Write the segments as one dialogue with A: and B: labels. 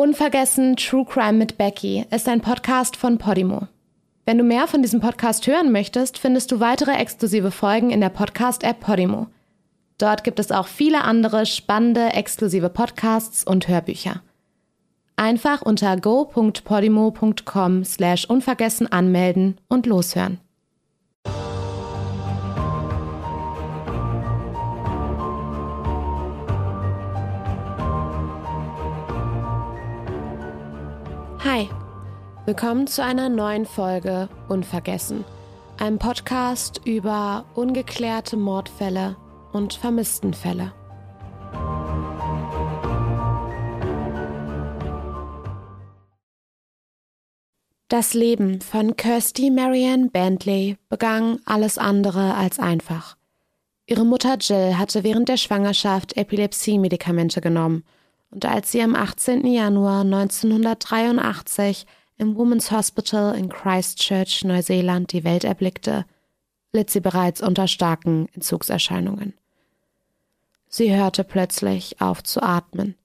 A: Unvergessen True Crime mit Becky ist ein Podcast von Podimo. Wenn du mehr von diesem Podcast hören möchtest, findest du weitere exklusive Folgen in der Podcast-App Podimo. Dort gibt es auch viele andere spannende exklusive Podcasts und Hörbücher. Einfach unter go.podimo.com slash unvergessen anmelden und loshören. Willkommen zu einer neuen Folge Unvergessen, einem Podcast über ungeklärte Mordfälle und Vermisstenfälle. Das Leben von Kirsty Marianne Bentley begann alles andere als einfach. Ihre Mutter Jill hatte während der Schwangerschaft Epilepsie-Medikamente genommen und als sie am 18. Januar 1983 im Women's Hospital in Christchurch, Neuseeland, die Welt erblickte, litt sie bereits unter starken Entzugserscheinungen. Sie hörte plötzlich auf zu atmen.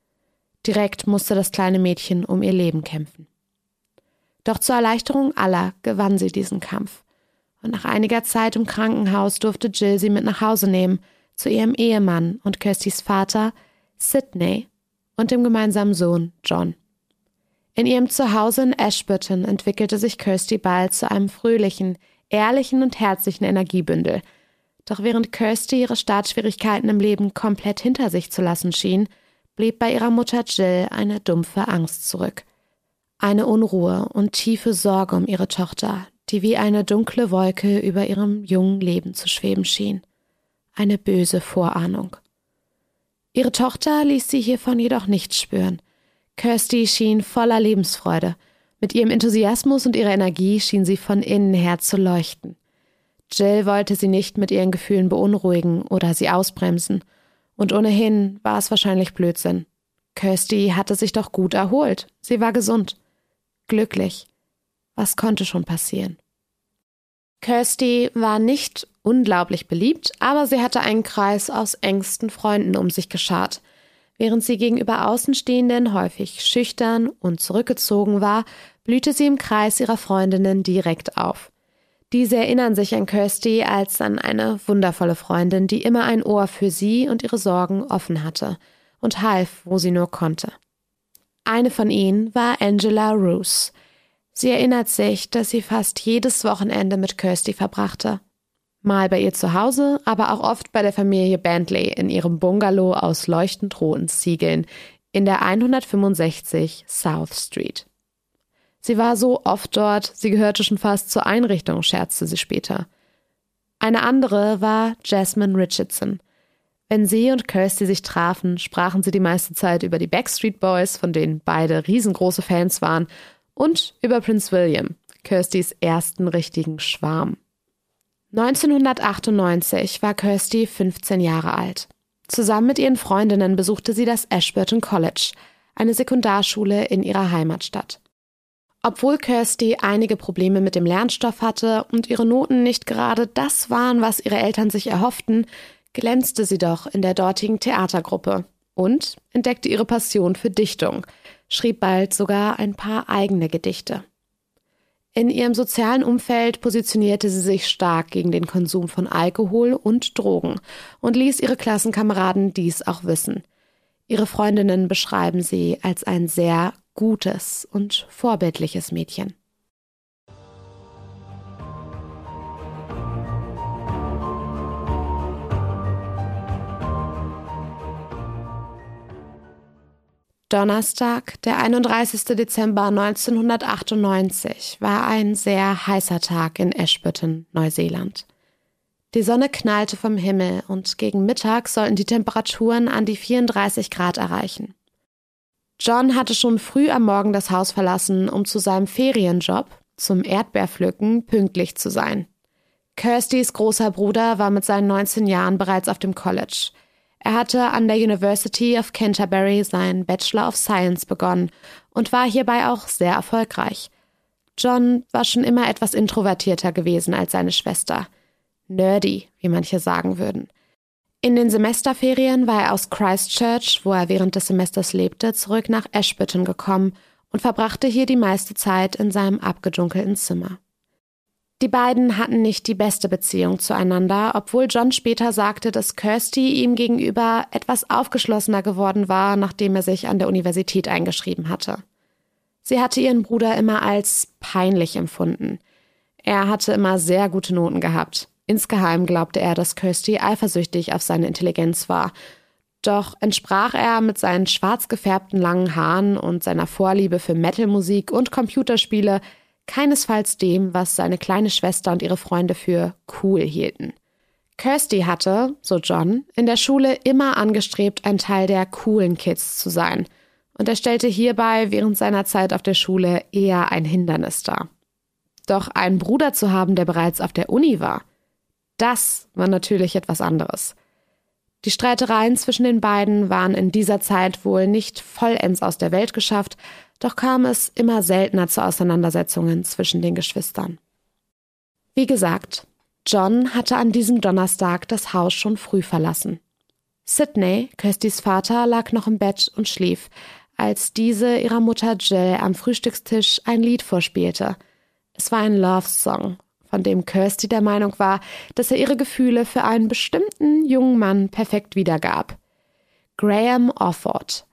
A: Direkt musste das kleine Mädchen um ihr Leben kämpfen. Doch zur Erleichterung aller gewann sie diesen Kampf. Und nach einiger Zeit im Krankenhaus durfte Jill sie mit nach Hause nehmen, zu ihrem Ehemann und Kirstys Vater, Sidney, und dem gemeinsamen Sohn, John. In ihrem Zuhause in Ashburton entwickelte sich Kirsty bald zu einem fröhlichen, ehrlichen und herzlichen Energiebündel. Doch während Kirsty ihre Startschwierigkeiten im Leben komplett hinter sich zu lassen schien, blieb bei ihrer Mutter Jill eine dumpfe Angst zurück. Eine Unruhe und tiefe Sorge um ihre Tochter, die wie eine dunkle Wolke über ihrem jungen Leben zu schweben schien. Eine böse Vorahnung. Ihre Tochter ließ sie hiervon jedoch nichts spüren. Kirsty schien voller Lebensfreude. Mit ihrem Enthusiasmus und ihrer Energie schien sie von innen her zu leuchten. Jill wollte sie nicht mit ihren Gefühlen beunruhigen oder sie ausbremsen. Und ohnehin war es wahrscheinlich Blödsinn. Kirsty hatte sich doch gut erholt. Sie war gesund. Glücklich. Was konnte schon passieren? Kirsty war nicht unglaublich beliebt, aber sie hatte einen Kreis aus engsten Freunden um sich geschart. Während sie gegenüber Außenstehenden häufig schüchtern und zurückgezogen war, blühte sie im Kreis ihrer Freundinnen direkt auf. Diese erinnern sich an Kirsty als an eine wundervolle Freundin, die immer ein Ohr für sie und ihre Sorgen offen hatte und half, wo sie nur konnte. Eine von ihnen war Angela Roos. Sie erinnert sich, dass sie fast jedes Wochenende mit Kirsty verbrachte. Mal bei ihr zu Hause, aber auch oft bei der Familie Bentley in ihrem Bungalow aus leuchtend roten Ziegeln in der 165 South Street. Sie war so oft dort, sie gehörte schon fast zur Einrichtung, scherzte sie später. Eine andere war Jasmine Richardson. Wenn sie und Kirsty sich trafen, sprachen sie die meiste Zeit über die Backstreet Boys, von denen beide riesengroße Fans waren, und über Prince William, Kirstys ersten richtigen Schwarm. 1998 war Kirsty 15 Jahre alt. Zusammen mit ihren Freundinnen besuchte sie das Ashburton College, eine Sekundarschule in ihrer Heimatstadt. Obwohl Kirsty einige Probleme mit dem Lernstoff hatte und ihre Noten nicht gerade das waren, was ihre Eltern sich erhofften, glänzte sie doch in der dortigen Theatergruppe und entdeckte ihre Passion für Dichtung – schrieb bald sogar ein paar eigene Gedichte. In ihrem sozialen Umfeld positionierte sie sich stark gegen den Konsum von Alkohol und Drogen und ließ ihre Klassenkameraden dies auch wissen. Ihre Freundinnen beschreiben sie als ein sehr gutes und vorbildliches Mädchen. Donnerstag, der 31. Dezember 1998, war ein sehr heißer Tag in Ashburton, Neuseeland. Die Sonne knallte vom Himmel und gegen Mittag sollten die Temperaturen an die 34 Grad erreichen. John hatte schon früh am Morgen das Haus verlassen, um zu seinem Ferienjob, zum Erdbeerpflücken, pünktlich zu sein. Kirstys großer Bruder war mit seinen 19 Jahren bereits auf dem College. Er hatte an der University of Canterbury seinen Bachelor of Science begonnen und war hierbei auch sehr erfolgreich. John war schon immer etwas introvertierter gewesen als seine Schwester. Nerdy, wie manche sagen würden. In den Semesterferien war er aus Christchurch, wo er während des Semesters lebte, zurück nach Ashburton gekommen und verbrachte hier die meiste Zeit in seinem abgedunkelten Zimmer. Die beiden hatten nicht die beste Beziehung zueinander, obwohl John später sagte, dass Kirsty ihm gegenüber etwas aufgeschlossener geworden war, nachdem er sich an der Universität eingeschrieben hatte. Sie hatte ihren Bruder immer als peinlich empfunden. Er hatte immer sehr gute Noten gehabt. Insgeheim glaubte er, dass Kirsty eifersüchtig auf seine Intelligenz war. Doch entsprach er mit seinen schwarz gefärbten langen Haaren und seiner Vorliebe für Metalmusik und Computerspiele keinesfalls dem, was seine kleine Schwester und ihre Freunde für cool hielten. Kirsty hatte, so John, in der Schule immer angestrebt, ein Teil der coolen Kids zu sein, und er stellte hierbei während seiner Zeit auf der Schule eher ein Hindernis dar. Doch einen Bruder zu haben, der bereits auf der Uni war, das war natürlich etwas anderes. Die Streitereien zwischen den beiden waren in dieser Zeit wohl nicht vollends aus der Welt geschafft, doch kam es immer seltener zu Auseinandersetzungen zwischen den Geschwistern. Wie gesagt, John hatte an diesem Donnerstag das Haus schon früh verlassen. Sidney, Kirstys Vater, lag noch im Bett und schlief, als diese ihrer Mutter Jill am Frühstückstisch ein Lied vorspielte. Es war ein Love-Song, von dem Kirsty der Meinung war, dass er ihre Gefühle für einen bestimmten jungen Mann perfekt wiedergab. Graham Offord,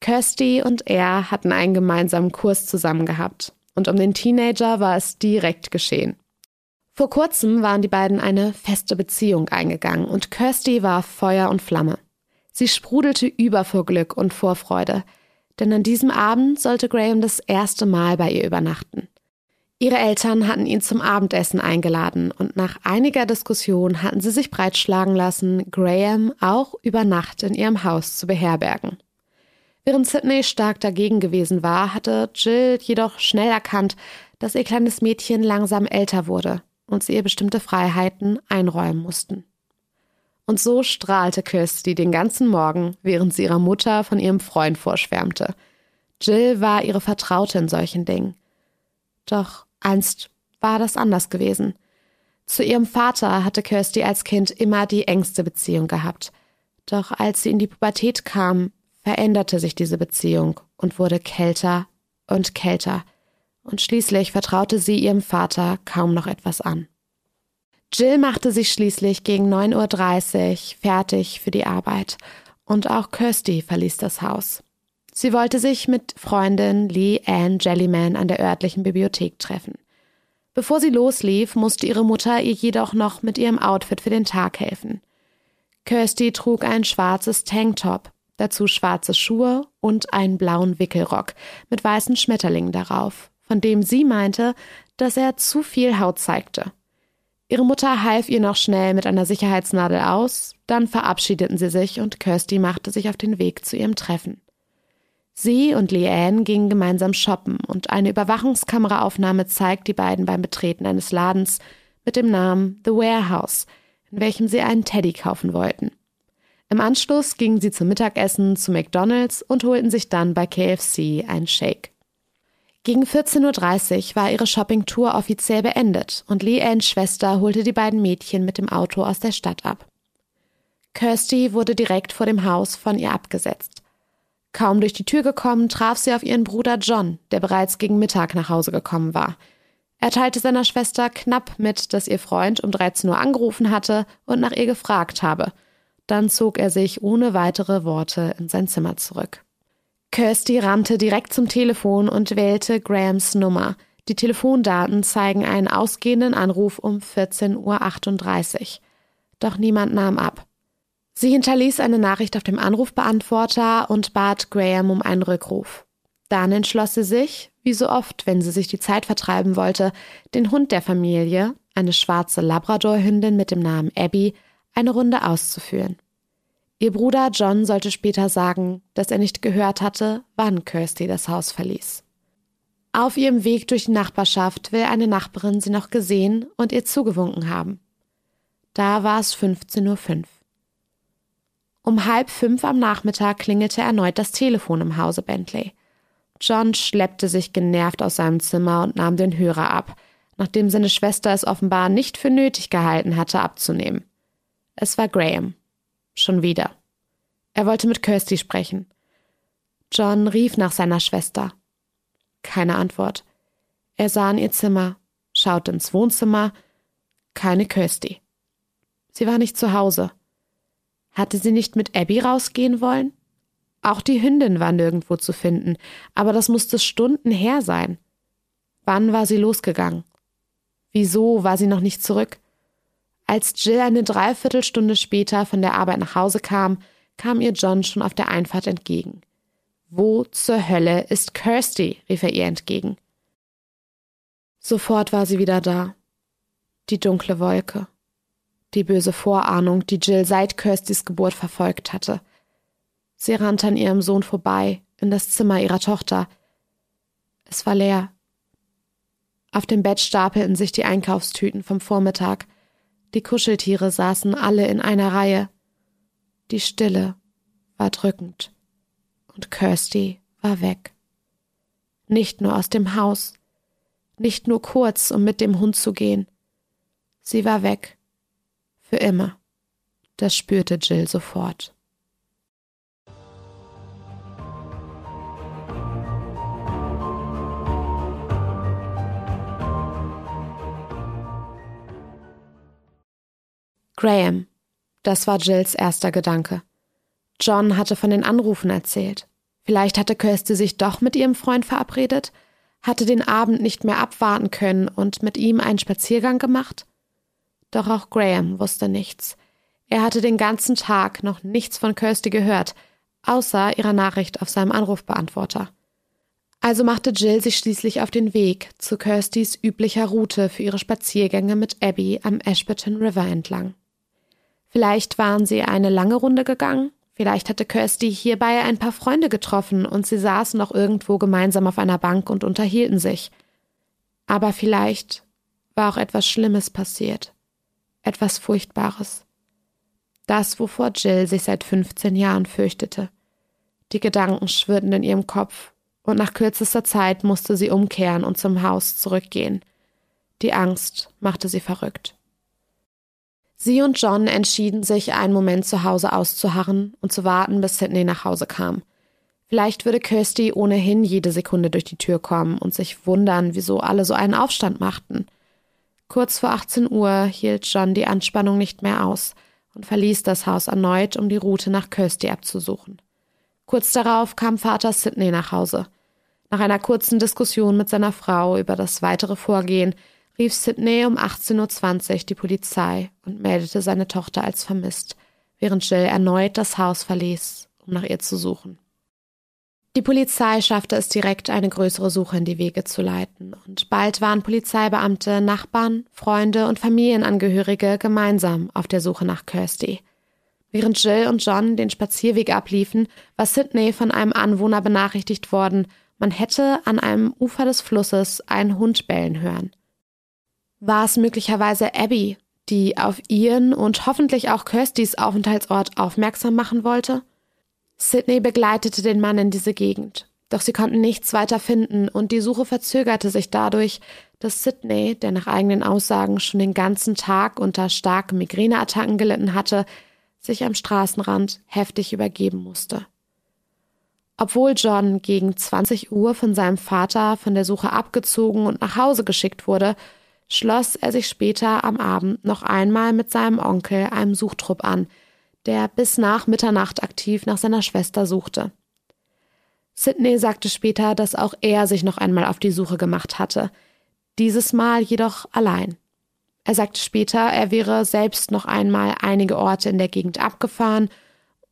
A: Kirsty und er hatten einen gemeinsamen Kurs zusammen gehabt. Und um den Teenager war es direkt geschehen. Vor kurzem waren die beiden eine feste Beziehung eingegangen und Kirsty war Feuer und Flamme. Sie sprudelte über vor Glück und Vorfreude, denn an diesem Abend sollte Graham das erste Mal bei ihr übernachten. Ihre Eltern hatten ihn zum Abendessen eingeladen und nach einiger Diskussion hatten sie sich breitschlagen lassen, Graham auch über Nacht in ihrem Haus zu beherbergen. Während Sidney stark dagegen gewesen war, hatte Jill jedoch schnell erkannt, dass ihr kleines Mädchen langsam älter wurde und sie ihr bestimmte Freiheiten einräumen mussten. Und so strahlte Kirsty den ganzen Morgen, während sie ihrer Mutter von ihrem Freund vorschwärmte. Jill war ihre Vertraute in solchen Dingen. Doch einst war das anders gewesen. Zu ihrem Vater hatte Kirsty als Kind immer die engste Beziehung gehabt. Doch als sie in die Pubertät kam, veränderte sich diese Beziehung und wurde kälter und kälter, und schließlich vertraute sie ihrem Vater kaum noch etwas an. Jill machte sich schließlich gegen 9.30 Uhr fertig für die Arbeit, und auch Kirsty verließ das Haus. Sie wollte sich mit Freundin Lee Ann Jellyman an der örtlichen Bibliothek treffen. Bevor sie loslief, musste ihre Mutter ihr jedoch noch mit ihrem Outfit für den Tag helfen. Kirsty trug ein schwarzes Tanktop, dazu schwarze Schuhe und einen blauen Wickelrock mit weißen Schmetterlingen darauf, von dem sie meinte, dass er zu viel Haut zeigte. Ihre Mutter half ihr noch schnell mit einer Sicherheitsnadel aus, dann verabschiedeten sie sich und Kirsty machte sich auf den Weg zu ihrem Treffen. Sie und Leanne gingen gemeinsam shoppen und eine Überwachungskameraaufnahme zeigt die beiden beim Betreten eines Ladens mit dem Namen The Warehouse, in welchem sie einen Teddy kaufen wollten. Im Anschluss gingen sie zum Mittagessen zu McDonald's und holten sich dann bei KFC einen Shake. Gegen 14.30 Uhr war ihre Shoppingtour offiziell beendet und Lee Anns Schwester holte die beiden Mädchen mit dem Auto aus der Stadt ab. Kirsty wurde direkt vor dem Haus von ihr abgesetzt. Kaum durch die Tür gekommen, traf sie auf ihren Bruder John, der bereits gegen Mittag nach Hause gekommen war. Er teilte seiner Schwester knapp mit, dass ihr Freund um 13 Uhr angerufen hatte und nach ihr gefragt habe – dann zog er sich ohne weitere Worte in sein Zimmer zurück. Kirsty rannte direkt zum Telefon und wählte Grahams Nummer. Die Telefondaten zeigen einen ausgehenden Anruf um 14.38 Uhr. Doch niemand nahm ab. Sie hinterließ eine Nachricht auf dem Anrufbeantworter und bat Graham um einen Rückruf. Dann entschloss sie sich, wie so oft, wenn sie sich die Zeit vertreiben wollte, den Hund der Familie, eine schwarze Labradorhündin mit dem Namen Abby, eine Runde auszuführen. Ihr Bruder John sollte später sagen, dass er nicht gehört hatte, wann Kirsty das Haus verließ. Auf ihrem Weg durch die Nachbarschaft will eine Nachbarin sie noch gesehen und ihr zugewunken haben. Da war es 15.05 Uhr. Um halb fünf am Nachmittag klingelte erneut das Telefon im Hause Bentley. John schleppte sich genervt aus seinem Zimmer und nahm den Hörer ab, nachdem seine Schwester es offenbar nicht für nötig gehalten hatte, abzunehmen. Es war Graham. Schon wieder. Er wollte mit Kirsty sprechen. John rief nach seiner Schwester. Keine Antwort. Er sah in ihr Zimmer, schaute ins Wohnzimmer. Keine Kirsty. Sie war nicht zu Hause. Hatte sie nicht mit Abby rausgehen wollen? Auch die Hündin war nirgendwo zu finden, aber das musste Stunden her sein. Wann war sie losgegangen? Wieso war sie noch nicht zurück? Als Jill eine Dreiviertelstunde später von der Arbeit nach Hause kam, kam ihr John schon auf der Einfahrt entgegen. Wo zur Hölle ist Kirsty? rief er ihr entgegen. Sofort war sie wieder da. Die dunkle Wolke. Die böse Vorahnung, die Jill seit Kirstys Geburt verfolgt hatte. Sie rannte an ihrem Sohn vorbei, in das Zimmer ihrer Tochter. Es war leer. Auf dem Bett stapelten sich die Einkaufstüten vom Vormittag. Die Kuscheltiere saßen alle in einer Reihe. Die Stille war drückend. Und Kirsty war weg. Nicht nur aus dem Haus, nicht nur kurz, um mit dem Hund zu gehen. Sie war weg. Für immer. Das spürte Jill sofort. Graham. Das war Jills erster Gedanke. John hatte von den Anrufen erzählt. Vielleicht hatte Kirsty sich doch mit ihrem Freund verabredet, hatte den Abend nicht mehr abwarten können und mit ihm einen Spaziergang gemacht? Doch auch Graham wusste nichts. Er hatte den ganzen Tag noch nichts von Kirsty gehört, außer ihrer Nachricht auf seinem Anrufbeantworter. Also machte Jill sich schließlich auf den Weg zu Kirstys üblicher Route für ihre Spaziergänge mit Abby am Ashburton River entlang. Vielleicht waren sie eine lange Runde gegangen, vielleicht hatte Kirsty hierbei ein paar Freunde getroffen und sie saßen noch irgendwo gemeinsam auf einer Bank und unterhielten sich. Aber vielleicht war auch etwas Schlimmes passiert, etwas Furchtbares. Das, wovor Jill sich seit 15 Jahren fürchtete. Die Gedanken schwirrten in ihrem Kopf, und nach kürzester Zeit musste sie umkehren und zum Haus zurückgehen. Die Angst machte sie verrückt. Sie und John entschieden sich, einen Moment zu Hause auszuharren und zu warten, bis Sidney nach Hause kam. Vielleicht würde Kirsty ohnehin jede Sekunde durch die Tür kommen und sich wundern, wieso alle so einen Aufstand machten. Kurz vor 18 Uhr hielt John die Anspannung nicht mehr aus und verließ das Haus erneut, um die Route nach Kirsty abzusuchen. Kurz darauf kam Vater Sidney nach Hause. Nach einer kurzen Diskussion mit seiner Frau über das weitere Vorgehen rief Sidney um 18.20 Uhr die Polizei und meldete seine Tochter als vermisst, während Jill erneut das Haus verließ, um nach ihr zu suchen. Die Polizei schaffte es direkt, eine größere Suche in die Wege zu leiten, und bald waren Polizeibeamte, Nachbarn, Freunde und Familienangehörige gemeinsam auf der Suche nach Kirsty. Während Jill und John den Spazierweg abliefen, war Sidney von einem Anwohner benachrichtigt worden, man hätte an einem Ufer des Flusses einen Hund bellen hören. War es möglicherweise Abby, die auf ihren und hoffentlich auch Kirstys Aufenthaltsort aufmerksam machen wollte? Sidney begleitete den Mann in diese Gegend, doch sie konnten nichts weiter finden und die Suche verzögerte sich dadurch, dass Sidney, der nach eigenen Aussagen schon den ganzen Tag unter starken Migräneattacken gelitten hatte, sich am Straßenrand heftig übergeben musste. Obwohl John gegen 20 Uhr von seinem Vater von der Suche abgezogen und nach Hause geschickt wurde, schloss er sich später am Abend noch einmal mit seinem Onkel einem Suchtrupp an, der bis nach Mitternacht aktiv nach seiner Schwester suchte. Sidney sagte später, dass auch er sich noch einmal auf die Suche gemacht hatte, dieses Mal jedoch allein. Er sagte später, er wäre selbst noch einmal einige Orte in der Gegend abgefahren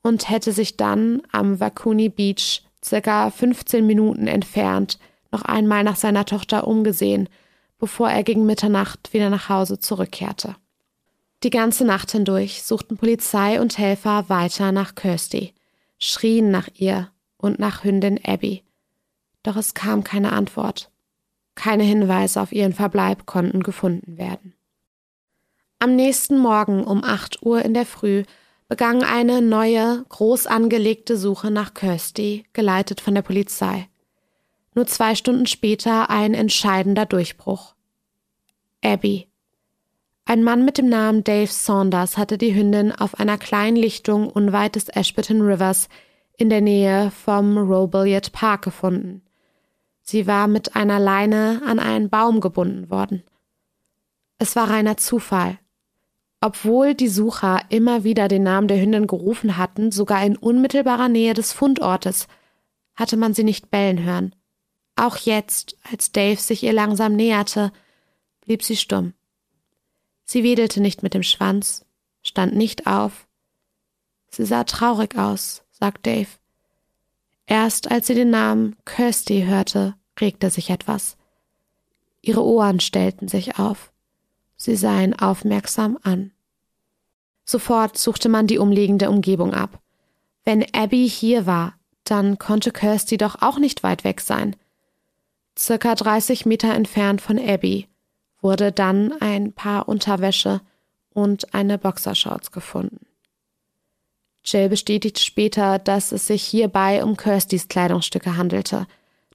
A: und hätte sich dann am Wakuni Beach, circa 15 Minuten entfernt, noch einmal nach seiner Tochter umgesehen, bevor er gegen Mitternacht wieder nach Hause zurückkehrte. Die ganze Nacht hindurch suchten Polizei und Helfer weiter nach Kirsty, schrien nach ihr und nach Hündin Abby. Doch es kam keine Antwort. Keine Hinweise auf ihren Verbleib konnten gefunden werden. Am nächsten Morgen um 8 Uhr in der Früh begann eine neue, groß angelegte Suche nach Kirsty, geleitet von der Polizei. Nur zwei Stunden später ein entscheidender Durchbruch. Abby. Ein Mann mit dem Namen Dave Saunders hatte die Hündin auf einer kleinen Lichtung unweit des Ashburton Rivers in der Nähe vom Robilliard Park gefunden. Sie war mit einer Leine an einen Baum gebunden worden. Es war reiner Zufall. Obwohl die Sucher immer wieder den Namen der Hündin gerufen hatten, sogar in unmittelbarer Nähe des Fundortes, hatte man sie nicht bellen hören. Auch jetzt, als Dave sich ihr langsam näherte, blieb sie stumm. Sie wedelte nicht mit dem Schwanz, stand nicht auf. Sie sah traurig aus, sagt Dave. Erst als sie den Namen Kirsty hörte, regte sich etwas. Ihre Ohren stellten sich auf. Sie sah ihn aufmerksam an. Sofort suchte man die umliegende Umgebung ab. Wenn Abby hier war, dann konnte Kirsty doch auch nicht weit weg sein. Circa 30 Meter entfernt von Abby wurde dann ein Paar Unterwäsche und eine Boxershorts gefunden. Jill bestätigte später, dass es sich hierbei um Kirstys Kleidungsstücke handelte,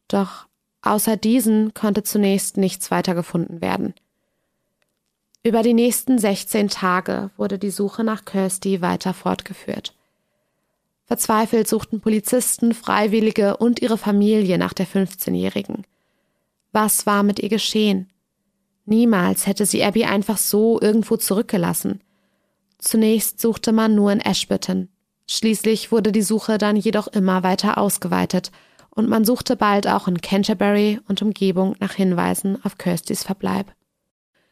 A: doch außer diesen konnte zunächst nichts weiter gefunden werden. Über die nächsten 16 Tage wurde die Suche nach Kirsty weiter fortgeführt. Verzweifelt suchten Polizisten, Freiwillige und ihre Familie nach der 15-Jährigen. Was war mit ihr geschehen? Niemals hätte sie Abby einfach so irgendwo zurückgelassen. Zunächst suchte man nur in Ashburton. Schließlich wurde die Suche dann jedoch immer weiter ausgeweitet und man suchte bald auch in Canterbury und Umgebung nach Hinweisen auf Kirstys Verbleib.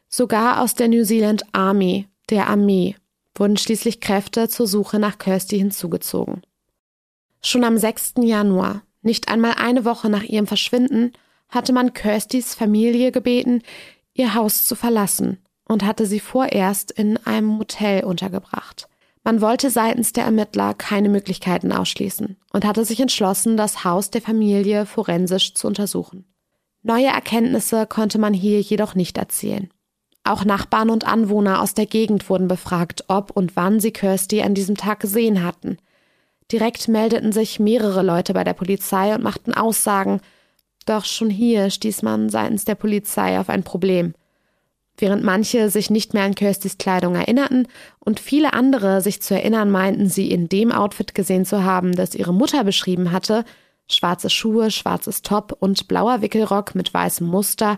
A: Sogar aus der New Zealand Army, der Armee, wurden schließlich Kräfte zur Suche nach Kirsty hinzugezogen. Schon am 6. Januar, nicht einmal eine Woche nach ihrem Verschwinden, hatte man Kirstys Familie gebeten, ihr Haus zu verlassen und hatte sie vorerst in einem Motel untergebracht. Man wollte seitens der Ermittler keine Möglichkeiten ausschließen und hatte sich entschlossen, das Haus der Familie forensisch zu untersuchen. Neue Erkenntnisse konnte man hier jedoch nicht erzielen. Auch Nachbarn und Anwohner aus der Gegend wurden befragt, ob und wann sie Kirsty an diesem Tag gesehen hatten. Direkt meldeten sich mehrere Leute bei der Polizei und machten Aussagen, doch schon hier stieß man seitens der Polizei auf ein Problem. Während manche sich nicht mehr an Kirstys Kleidung erinnerten und viele andere sich zu erinnern meinten, sie in dem Outfit gesehen zu haben, das ihre Mutter beschrieben hatte, schwarze Schuhe, schwarzes Top und blauer Wickelrock mit weißem Muster,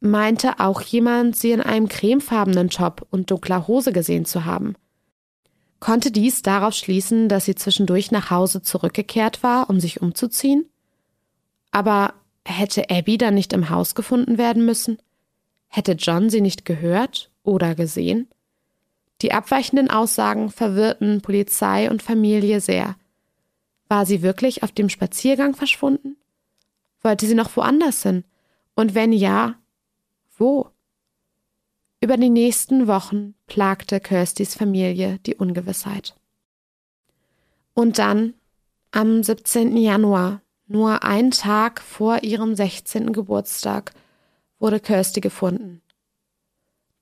A: meinte auch jemand, sie in einem cremefarbenen Top und dunkler Hose gesehen zu haben. Konnte dies darauf schließen, dass sie zwischendurch nach Hause zurückgekehrt war, um sich umzuziehen? Aber hätte Abby dann nicht im Haus gefunden werden müssen? Hätte John sie nicht gehört oder gesehen? Die abweichenden Aussagen verwirrten Polizei und Familie sehr. War sie wirklich auf dem Spaziergang verschwunden? Wollte sie noch woanders hin? Und wenn ja, wo? Über die nächsten Wochen plagte Kirstys Familie die Ungewissheit. Und dann, am 17. Januar nur einen Tag vor ihrem 16. Geburtstag wurde Kirsty gefunden.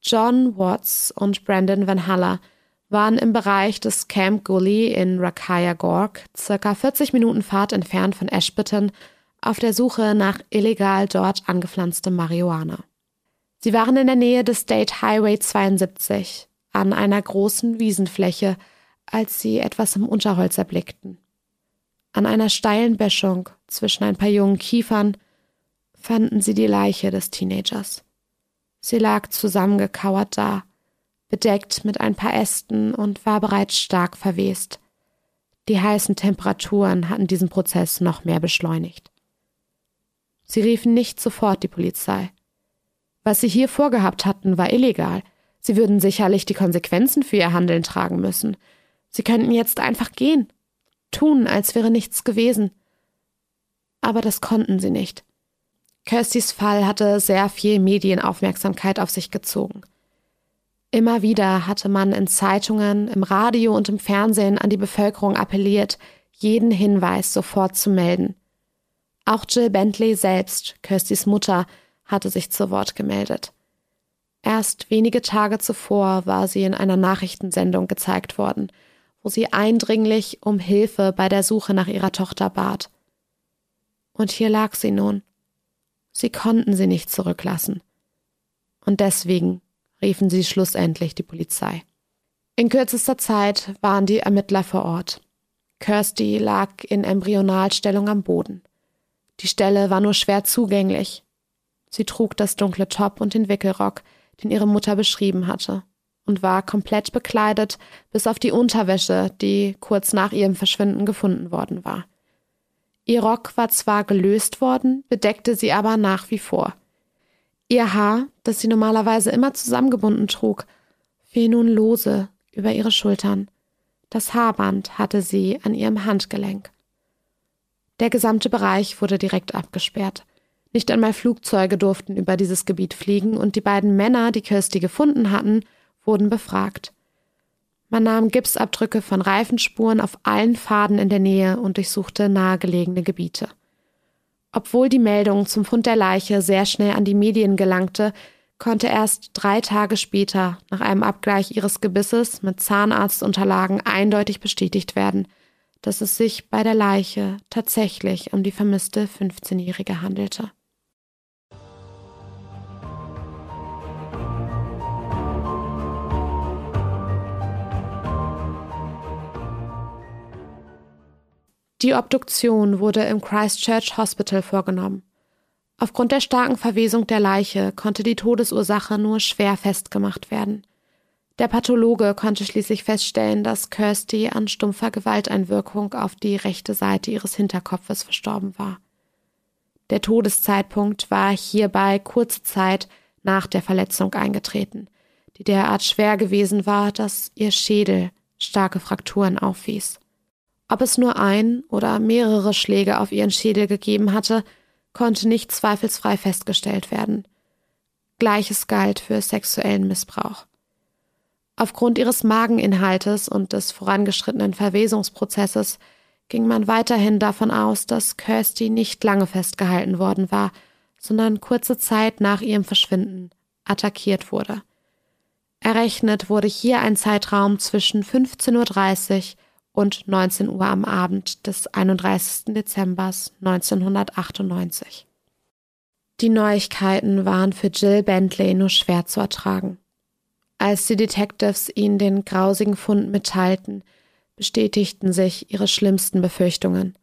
A: John Watts und Brandon Van Haller waren im Bereich des Camp Gully in Rakaya Gork, circa 40 Minuten Fahrt entfernt von Ashburton, auf der Suche nach illegal dort angepflanztem Marihuana. Sie waren in der Nähe des State Highway 72 an einer großen Wiesenfläche, als sie etwas im Unterholz erblickten. An einer steilen Böschung zwischen ein paar jungen Kiefern fanden sie die Leiche des Teenagers. Sie lag zusammengekauert da, bedeckt mit ein paar Ästen und war bereits stark verwest. Die heißen Temperaturen hatten diesen Prozess noch mehr beschleunigt. Sie riefen nicht sofort die Polizei. Was sie hier vorgehabt hatten, war illegal. Sie würden sicherlich die Konsequenzen für ihr Handeln tragen müssen. Sie könnten jetzt einfach gehen tun, als wäre nichts gewesen. Aber das konnten sie nicht. Kirstys Fall hatte sehr viel Medienaufmerksamkeit auf sich gezogen. Immer wieder hatte man in Zeitungen, im Radio und im Fernsehen an die Bevölkerung appelliert, jeden Hinweis sofort zu melden. Auch Jill Bentley selbst, Kirstys Mutter, hatte sich zu Wort gemeldet. Erst wenige Tage zuvor war sie in einer Nachrichtensendung gezeigt worden – wo sie eindringlich um Hilfe bei der Suche nach ihrer Tochter bat. Und hier lag sie nun. Sie konnten sie nicht zurücklassen. Und deswegen riefen sie schlussendlich die Polizei. In kürzester Zeit waren die Ermittler vor Ort. Kirsty lag in Embryonalstellung am Boden. Die Stelle war nur schwer zugänglich. Sie trug das dunkle Top und den Wickelrock, den ihre Mutter beschrieben hatte, und war komplett bekleidet, bis auf die Unterwäsche, die kurz nach ihrem Verschwinden gefunden worden war. Ihr Rock war zwar gelöst worden, bedeckte sie aber nach wie vor. Ihr Haar, das sie normalerweise immer zusammengebunden trug, fiel nun lose über ihre Schultern. Das Haarband hatte sie an ihrem Handgelenk. Der gesamte Bereich wurde direkt abgesperrt. Nicht einmal Flugzeuge durften über dieses Gebiet fliegen und die beiden Männer, die Kirsty gefunden hatten, wurden befragt. Man nahm Gipsabdrücke von Reifenspuren auf allen Pfaden in der Nähe und durchsuchte nahegelegene Gebiete. Obwohl die Meldung zum Fund der Leiche sehr schnell an die Medien gelangte, konnte erst drei Tage später nach einem Abgleich ihres Gebisses mit Zahnarztunterlagen eindeutig bestätigt werden, dass es sich bei der Leiche tatsächlich um die vermisste 15-Jährige handelte. Die Obduktion wurde im Christchurch Hospital vorgenommen. Aufgrund der starken Verwesung der Leiche konnte die Todesursache nur schwer festgemacht werden. Der Pathologe konnte schließlich feststellen, dass Kirsty an stumpfer Gewalteinwirkung auf die rechte Seite ihres Hinterkopfes verstorben war. Der Todeszeitpunkt war hierbei kurze Zeit nach der Verletzung eingetreten, die derart schwer gewesen war, dass ihr Schädel starke Frakturen aufwies. Ob es nur ein oder mehrere Schläge auf ihren Schädel gegeben hatte, konnte nicht zweifelsfrei festgestellt werden. Gleiches galt für sexuellen Missbrauch. Aufgrund ihres Mageninhaltes und des vorangeschrittenen Verwesungsprozesses ging man weiterhin davon aus, dass Kirsty nicht lange festgehalten worden war, sondern kurze Zeit nach ihrem Verschwinden attackiert wurde. Errechnet wurde hier ein Zeitraum zwischen 15.30 Uhr und 19 Uhr am Abend des 31. Dezember 1998. Die Neuigkeiten waren für Jill Bentley nur schwer zu ertragen. Als die Detectives ihnen den grausigen Fund mitteilten, bestätigten sich ihre schlimmsten Befürchtungen.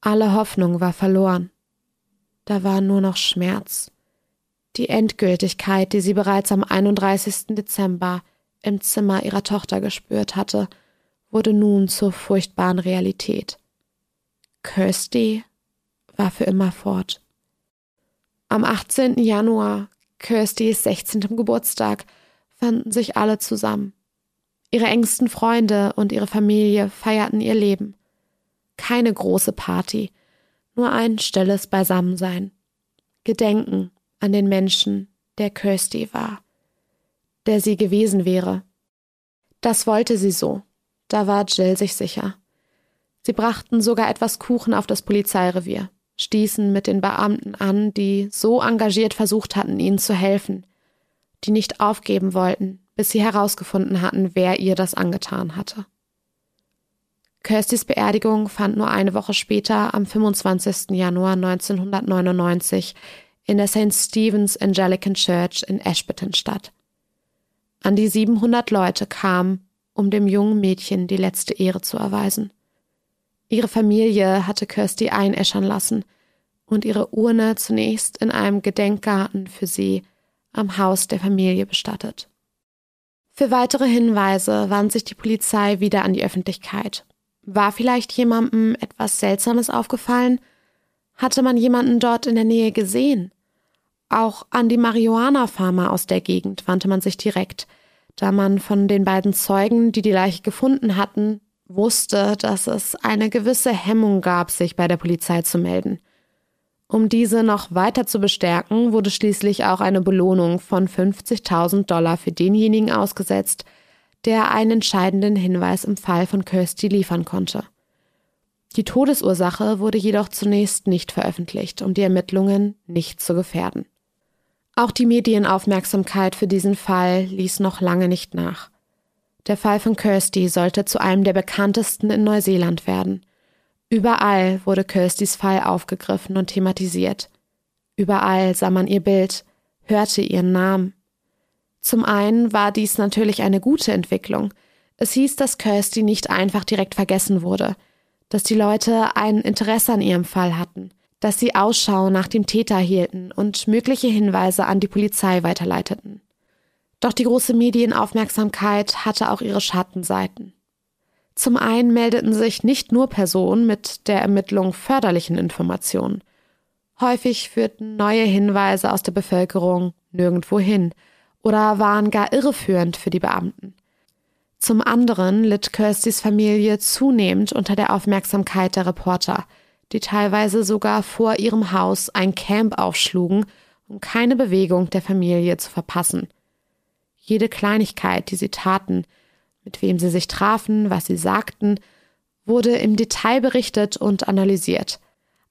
A: Alle Hoffnung war verloren. Da war nur noch Schmerz. Die Endgültigkeit, die sie bereits am 31. Dezember im Zimmer ihrer Tochter gespürt hatte, wurde nun zur furchtbaren Realität. Kirsty war für immer fort. Am 18. Januar, Kirstys 16. Geburtstag, fanden sich alle zusammen. Ihre engsten Freunde und ihre Familie feierten ihr Leben. Keine große Party, nur ein stilles Beisammensein. Gedenken an den Menschen, der Kirsty war, der sie gewesen wäre. Das wollte sie so. Da war Jill sich sicher. Sie brachten sogar etwas Kuchen auf das Polizeirevier, stießen mit den Beamten an, die so engagiert versucht hatten, ihnen zu helfen, die nicht aufgeben wollten, bis sie herausgefunden hatten, wer ihr das angetan hatte. Kirstys Beerdigung fand nur eine Woche später, am 25. Januar 1999, in der St. Stephen's Anglican Church in Ashburton statt. An die 700 Leute kamen, um dem jungen Mädchen die letzte Ehre zu erweisen. Ihre Familie hatte Kirsty einäschern lassen und ihre Urne zunächst in einem Gedenkgarten für sie am Haus der Familie bestattet. Für weitere Hinweise wandte sich die Polizei wieder an die Öffentlichkeit. War vielleicht jemandem etwas Seltsames aufgefallen? Hatte man jemanden dort in der Nähe gesehen? Auch an die Marihuana-Farmer aus der Gegend wandte man sich direkt, da man von den beiden Zeugen, die die Leiche gefunden hatten, wusste, dass es eine gewisse Hemmung gab, sich bei der Polizei zu melden. Um diese noch weiter zu bestärken, wurde schließlich auch eine Belohnung von 50.000 Dollar für denjenigen ausgesetzt, der einen entscheidenden Hinweis im Fall von Kirsty liefern konnte. Die Todesursache wurde jedoch zunächst nicht veröffentlicht, um die Ermittlungen nicht zu gefährden. Auch die Medienaufmerksamkeit für diesen Fall ließ noch lange nicht nach. Der Fall von Kirsty sollte zu einem der bekanntesten in Neuseeland werden. Überall wurde Kirstys Fall aufgegriffen und thematisiert. Überall sah man ihr Bild, hörte ihren Namen. Zum einen war dies natürlich eine gute Entwicklung. Es hieß, dass Kirsty nicht einfach direkt vergessen wurde, dass die Leute ein Interesse an ihrem Fall hatten, dass sie Ausschau nach dem Täter hielten und mögliche Hinweise an die Polizei weiterleiteten. Doch die große Medienaufmerksamkeit hatte auch ihre Schattenseiten. Zum einen meldeten sich nicht nur Personen mit der Ermittlung förderlichen Informationen. Häufig führten neue Hinweise aus der Bevölkerung nirgendwo hin oder waren gar irreführend für die Beamten. Zum anderen litt Kirstys Familie zunehmend unter der Aufmerksamkeit der Reporter, die teilweise sogar vor ihrem Haus ein Camp aufschlugen, um keine Bewegung der Familie zu verpassen. Jede Kleinigkeit, die sie taten, mit wem sie sich trafen, was sie sagten, wurde im Detail berichtet und analysiert.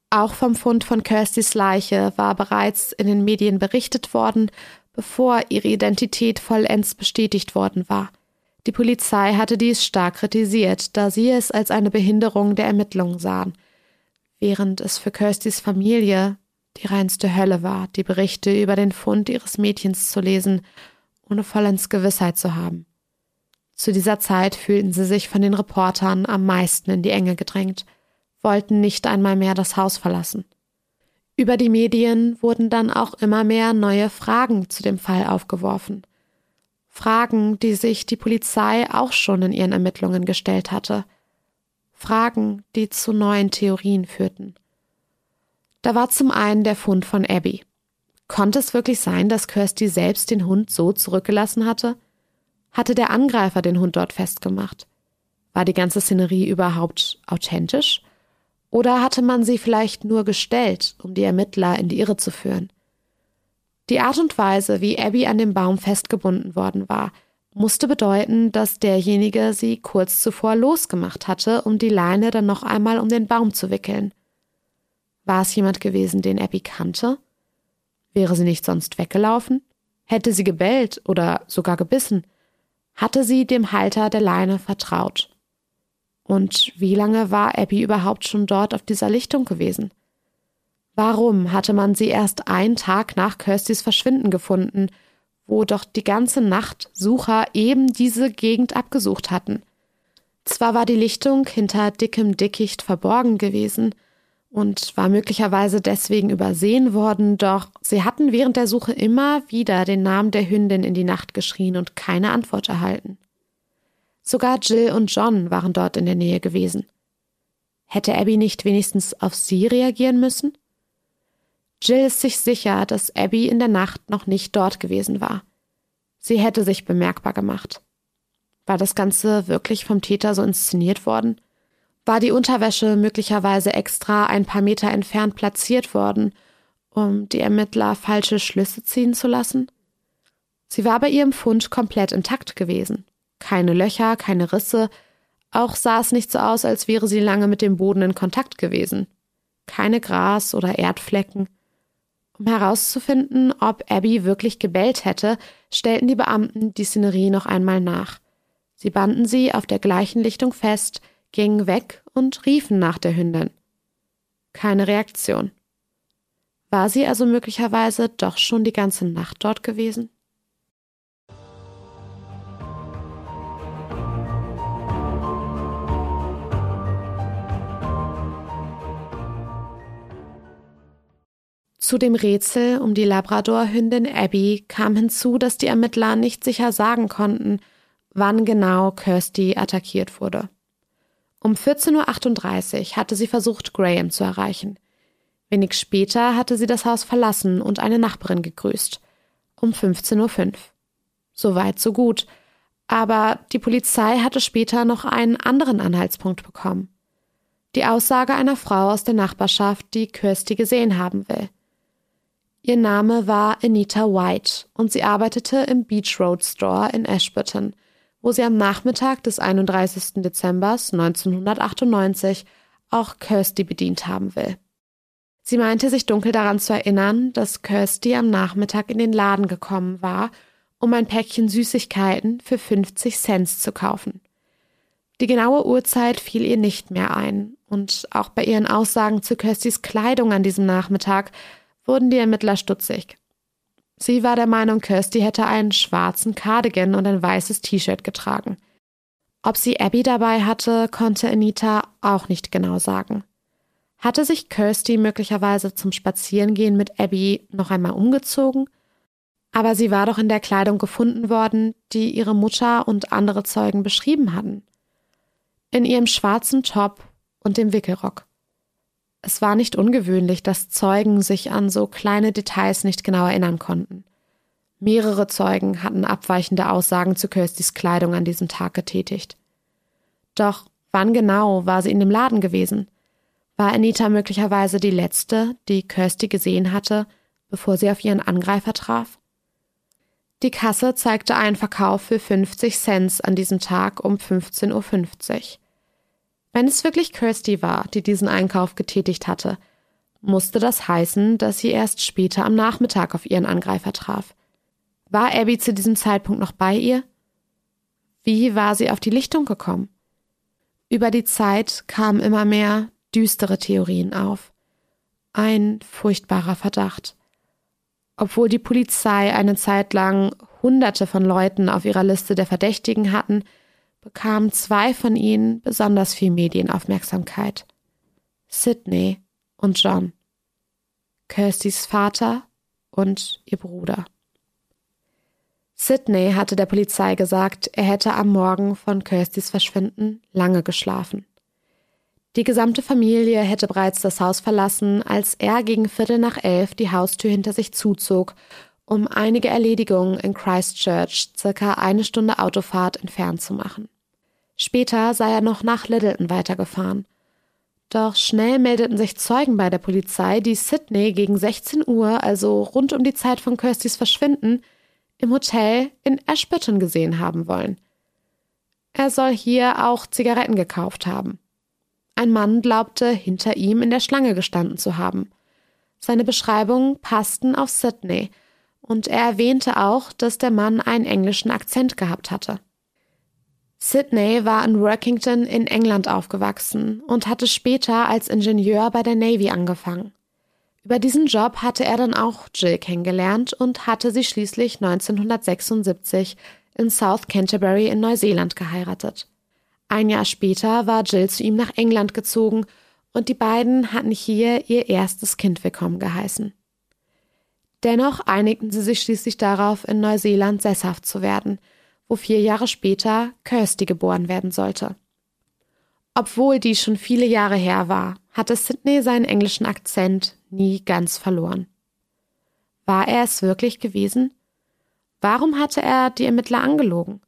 A: Auch vom Fund von Kirstys Leiche war bereits in den Medien berichtet worden, bevor ihre Identität vollends bestätigt worden war. Die Polizei hatte dies stark kritisiert, da sie es als eine Behinderung der Ermittlungen sahen, während es für Kirstys Familie die reinste Hölle war, die Berichte über den Fund ihres Mädchens zu lesen ohne vollends Gewissheit zu haben. Zu dieser Zeit fühlten sie sich von den Reportern am meisten in die Enge gedrängt, wollten nicht einmal mehr das Haus verlassen. Über die Medien wurden dann auch immer mehr neue Fragen zu dem Fall aufgeworfen. Fragen, die sich die Polizei auch schon in ihren Ermittlungen gestellt hatte. Fragen, die zu neuen Theorien führten. Da war zum einen der Fund von Abby. Konnte es wirklich sein, dass Kirsty selbst den Hund so zurückgelassen hatte? Hatte der Angreifer den Hund dort festgemacht? War die ganze Szenerie überhaupt authentisch? Oder hatte man sie vielleicht nur gestellt, um die Ermittler in die Irre zu führen? Die Art und Weise, wie Abby an dem Baum festgebunden worden war, musste bedeuten, dass derjenige sie kurz zuvor losgemacht hatte, um die Leine dann noch einmal um den Baum zu wickeln. War es jemand gewesen, den Abby kannte? Wäre sie nicht sonst weggelaufen? Hätte sie gebellt oder sogar gebissen? Hatte sie dem Halter der Leine vertraut? Und wie lange war Abby überhaupt schon dort auf dieser Lichtung gewesen? Warum hatte man sie erst einen Tag nach Kirstys Verschwinden gefunden, wo doch die ganze Nacht Sucher eben diese Gegend abgesucht hatten? Zwar war die Lichtung hinter dickem Dickicht verborgen gewesen, und war möglicherweise deswegen übersehen worden, doch sie hatten während der Suche immer wieder den Namen der Hündin in die Nacht geschrien und keine Antwort erhalten. Sogar Jill und John waren dort in der Nähe gewesen. Hätte Abby nicht wenigstens auf sie reagieren müssen? Jill ist sich sicher, dass Abby in der Nacht noch nicht dort gewesen war. Sie hätte sich bemerkbar gemacht. War das Ganze wirklich vom Täter so inszeniert worden? war die Unterwäsche möglicherweise extra ein paar Meter entfernt platziert worden, um die Ermittler falsche Schlüsse ziehen zu lassen? Sie war bei ihrem Fund komplett intakt gewesen. Keine Löcher, keine Risse, auch sah es nicht so aus, als wäre sie lange mit dem Boden in Kontakt gewesen. Keine Gras- oder Erdflecken. Um herauszufinden, ob Abby wirklich gebellt hätte, stellten die Beamten die Szenerie noch einmal nach. Sie banden sie auf der gleichen Lichtung fest, gingen weg und riefen nach der Hündin. Keine Reaktion. War sie also möglicherweise doch schon die ganze Nacht dort gewesen? Zu dem Rätsel um die Labrador-Hündin Abby kam hinzu, dass die Ermittler nicht sicher sagen konnten, wann genau Kirsty attackiert wurde. Um 14.38 Uhr hatte sie versucht, Graham zu erreichen. Wenig später hatte sie das Haus verlassen und eine Nachbarin gegrüßt. Um 15.05 Uhr. So weit, so gut. Aber die Polizei hatte später noch einen anderen Anhaltspunkt bekommen. Die Aussage einer Frau aus der Nachbarschaft, die Kirsty gesehen haben will. Ihr Name war Anita White und sie arbeitete im Beach Road Store in Ashburton – wo sie am Nachmittag des 31. Dezember 1998 auch Kirsty bedient haben will. Sie meinte sich dunkel daran zu erinnern, dass Kirsty am Nachmittag in den Laden gekommen war, um ein Päckchen Süßigkeiten für 50 Cent zu kaufen. Die genaue Uhrzeit fiel ihr nicht mehr ein, und auch bei ihren Aussagen zu Kirstys Kleidung an diesem Nachmittag wurden die Ermittler stutzig. Sie war der Meinung, Kirsty hätte einen schwarzen Cardigan und ein weißes T-Shirt getragen. Ob sie Abby dabei hatte, konnte Anita auch nicht genau sagen. Hatte sich Kirsty möglicherweise zum Spazierengehen mit Abby noch einmal umgezogen? Aber sie war doch in der Kleidung gefunden worden, die ihre Mutter und andere Zeugen beschrieben hatten. In ihrem schwarzen Top und dem Wickelrock. Es war nicht ungewöhnlich, dass Zeugen sich an so kleine Details nicht genau erinnern konnten. Mehrere Zeugen hatten abweichende Aussagen zu Kirstys Kleidung an diesem Tag getätigt. Doch wann genau war sie in dem Laden gewesen? War Anita möglicherweise die letzte, die Kirsty gesehen hatte, bevor sie auf ihren Angreifer traf? Die Kasse zeigte einen Verkauf für 50 Cent an diesem Tag um 15.50 Uhr. Wenn es wirklich Kirsty war, die diesen Einkauf getätigt hatte, musste das heißen, dass sie erst später am Nachmittag auf ihren Angreifer traf. War Abby zu diesem Zeitpunkt noch bei ihr? Wie war sie auf die Lichtung gekommen? Über die Zeit kamen immer mehr düstere Theorien auf. Ein furchtbarer Verdacht. Obwohl die Polizei eine Zeit lang Hunderte von Leuten auf ihrer Liste der Verdächtigen hatten, bekamen zwei von ihnen besonders viel Medienaufmerksamkeit. Sidney und John. Kirstys Vater und ihr Bruder. Sidney hatte der Polizei gesagt, er hätte am Morgen von Kirstys Verschwinden lange geschlafen. Die gesamte Familie hätte bereits das Haus verlassen, als er gegen Viertel nach elf die Haustür hinter sich zuzog, um einige Erledigungen in Christchurch circa eine Stunde Autofahrt entfernt zu machen. Später sei er noch nach Littleton weitergefahren. Doch schnell meldeten sich Zeugen bei der Polizei, die Sydney gegen 16 Uhr, also rund um die Zeit von Kirstys Verschwinden, im Hotel in Ashburton gesehen haben wollen. Er soll hier auch Zigaretten gekauft haben. Ein Mann glaubte, hinter ihm in der Schlange gestanden zu haben. Seine Beschreibungen passten auf Sydney, und er erwähnte auch, dass der Mann einen englischen Akzent gehabt hatte. Sydney war in Workington in England aufgewachsen und hatte später als Ingenieur bei der Navy angefangen. Über diesen Job hatte er dann auch Jill kennengelernt und hatte sie schließlich 1976 in South Canterbury in Neuseeland geheiratet. Ein Jahr später war Jill zu ihm nach England gezogen und die beiden hatten hier ihr erstes Kind willkommen geheißen. Dennoch einigten sie sich schließlich darauf, in Neuseeland sesshaft zu werden, wo vier Jahre später Kirsty geboren werden sollte. Obwohl dies schon viele Jahre her war, hatte Sidney seinen englischen Akzent nie ganz verloren. War er es wirklich gewesen? Warum hatte er die Ermittler angelogen?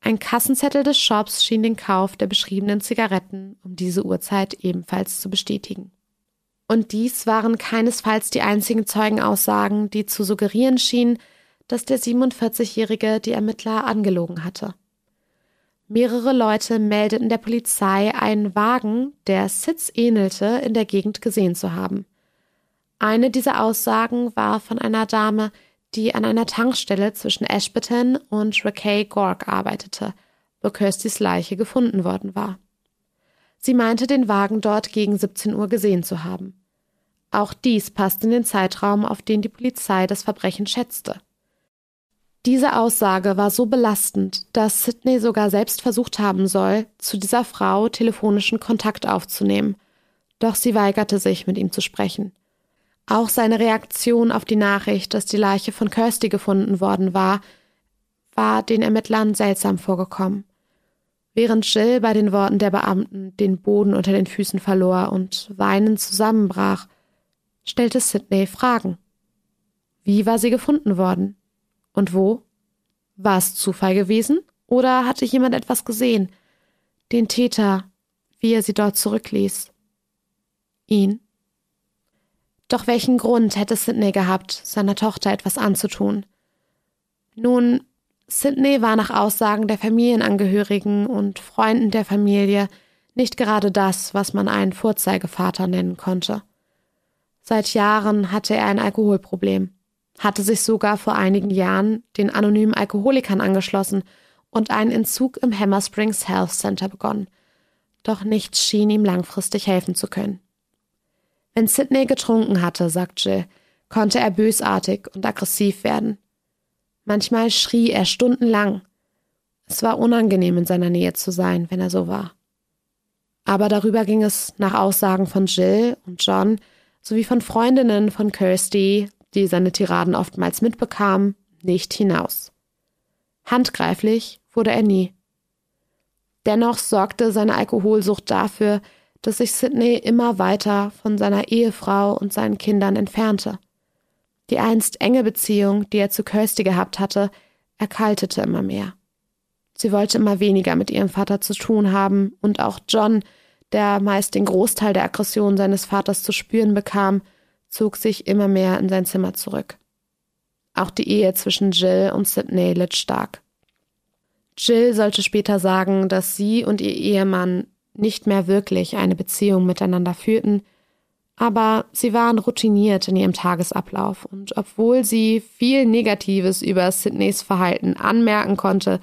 A: Ein Kassenzettel des Shops schien den Kauf der beschriebenen Zigaretten um diese Uhrzeit ebenfalls zu bestätigen. Und dies waren keinesfalls die einzigen Zeugenaussagen, die zu suggerieren schienen, dass der 47-Jährige die Ermittler angelogen hatte. Mehrere Leute meldeten der Polizei einen Wagen, der Sitz ähnelte, in der Gegend gesehen zu haben. Eine dieser Aussagen war von einer Dame, die an einer Tankstelle zwischen Ashburton und Rackay Gork arbeitete, wo Kirstys Leiche gefunden worden war. Sie meinte, den Wagen dort gegen 17 Uhr gesehen zu haben. Auch dies passt in den Zeitraum, auf den die Polizei das Verbrechen schätzte. Diese Aussage war so belastend, dass Sidney sogar selbst versucht haben soll, zu dieser Frau telefonischen Kontakt aufzunehmen, doch sie weigerte sich, mit ihm zu sprechen. Auch seine Reaktion auf die Nachricht, dass die Leiche von Kirsty gefunden worden war, war den Ermittlern seltsam vorgekommen. Während Jill bei den Worten der Beamten den Boden unter den Füßen verlor und weinend zusammenbrach, stellte Sidney Fragen. Wie war sie gefunden worden? Und wo? War es Zufall gewesen? Oder hatte jemand etwas gesehen? Den Täter, wie er sie dort zurückließ? Ihn? Doch welchen Grund hätte Sidney gehabt, seiner Tochter etwas anzutun? Nun, Sidney war nach Aussagen der Familienangehörigen und Freunden der Familie nicht gerade das, was man einen Vorzeigevater nennen konnte. Seit Jahren hatte er ein Alkoholproblem, hatte sich sogar vor einigen Jahren den anonymen Alkoholikern angeschlossen und einen Entzug im Hammer Springs Health Center begonnen. Doch nichts schien ihm langfristig helfen zu können. Wenn Sidney getrunken hatte, sagt Jill, konnte er bösartig und aggressiv werden. Manchmal schrie er stundenlang. Es war unangenehm, in seiner Nähe zu sein, wenn er so war. Aber darüber ging es nach Aussagen von Jill und John sowie von Freundinnen von Kirsty, die seine Tiraden oftmals mitbekamen, nicht hinaus. Handgreiflich wurde er nie. Dennoch sorgte seine Alkoholsucht dafür, dass sich Sidney immer weiter von seiner Ehefrau und seinen Kindern entfernte. Die einst enge Beziehung, die er zu Kirsty gehabt hatte, erkaltete immer mehr. Sie wollte immer weniger mit ihrem Vater zu tun haben, und auch John, der meist den Großteil der Aggression seines Vaters zu spüren bekam, zog sich immer mehr in sein Zimmer zurück. Auch die Ehe zwischen Jill und Sidney litt stark. Jill sollte später sagen, dass sie und ihr Ehemann nicht mehr wirklich eine Beziehung miteinander führten, aber sie waren routiniert in ihrem Tagesablauf und obwohl sie viel Negatives über Sidneys Verhalten anmerken konnte,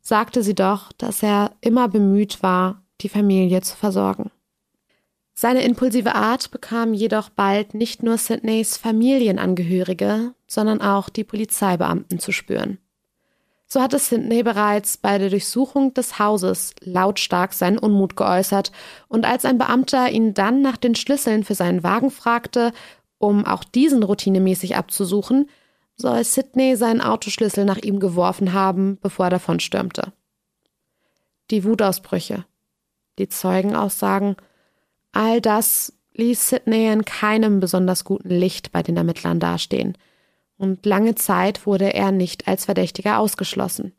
A: sagte sie doch, dass er immer bemüht war, die Familie zu versorgen. Seine impulsive Art bekam jedoch bald nicht nur Sidneys Familienangehörige, sondern auch die Polizeibeamten zu spüren. So hatte Sidney bereits bei der Durchsuchung des Hauses lautstark seinen Unmut geäußert, und als ein Beamter ihn dann nach den Schlüsseln für seinen Wagen fragte, um auch diesen routinemäßig abzusuchen, soll Sidney seinen Autoschlüssel nach ihm geworfen haben, bevor er davonstürmte. Die Wutausbrüche, die Zeugenaussagen, all das ließ Sidney in keinem besonders guten Licht bei den Ermittlern dastehen – und lange Zeit wurde er nicht als Verdächtiger ausgeschlossen.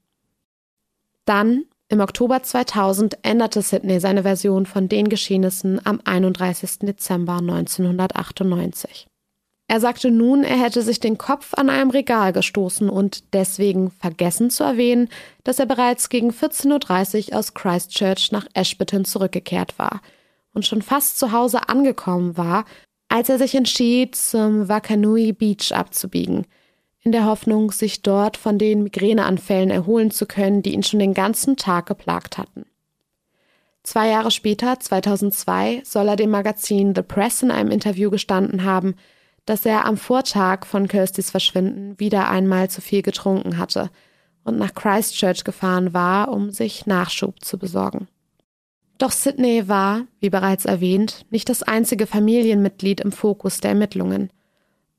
A: Dann, im Oktober 2000, änderte Sidney seine Version von den Geschehnissen am 31. Dezember 1998. Er sagte nun, er hätte sich den Kopf an einem Regal gestoßen und deswegen vergessen zu erwähnen, dass er bereits gegen 14.30 Uhr aus Christchurch nach Ashburton zurückgekehrt war und schon fast zu Hause angekommen war, als er sich entschied, zum Wakanui Beach abzubiegen, in der Hoffnung, sich dort von den Migräneanfällen erholen zu können, die ihn schon den ganzen Tag geplagt hatten. Zwei Jahre später, 2002, soll er dem Magazin The Press in einem Interview gestanden haben, dass er am Vortag von Kirstys Verschwinden wieder einmal zu viel getrunken hatte und nach Christchurch gefahren war, um sich Nachschub zu besorgen. Doch Sydney war, wie bereits erwähnt, nicht das einzige Familienmitglied im Fokus der Ermittlungen.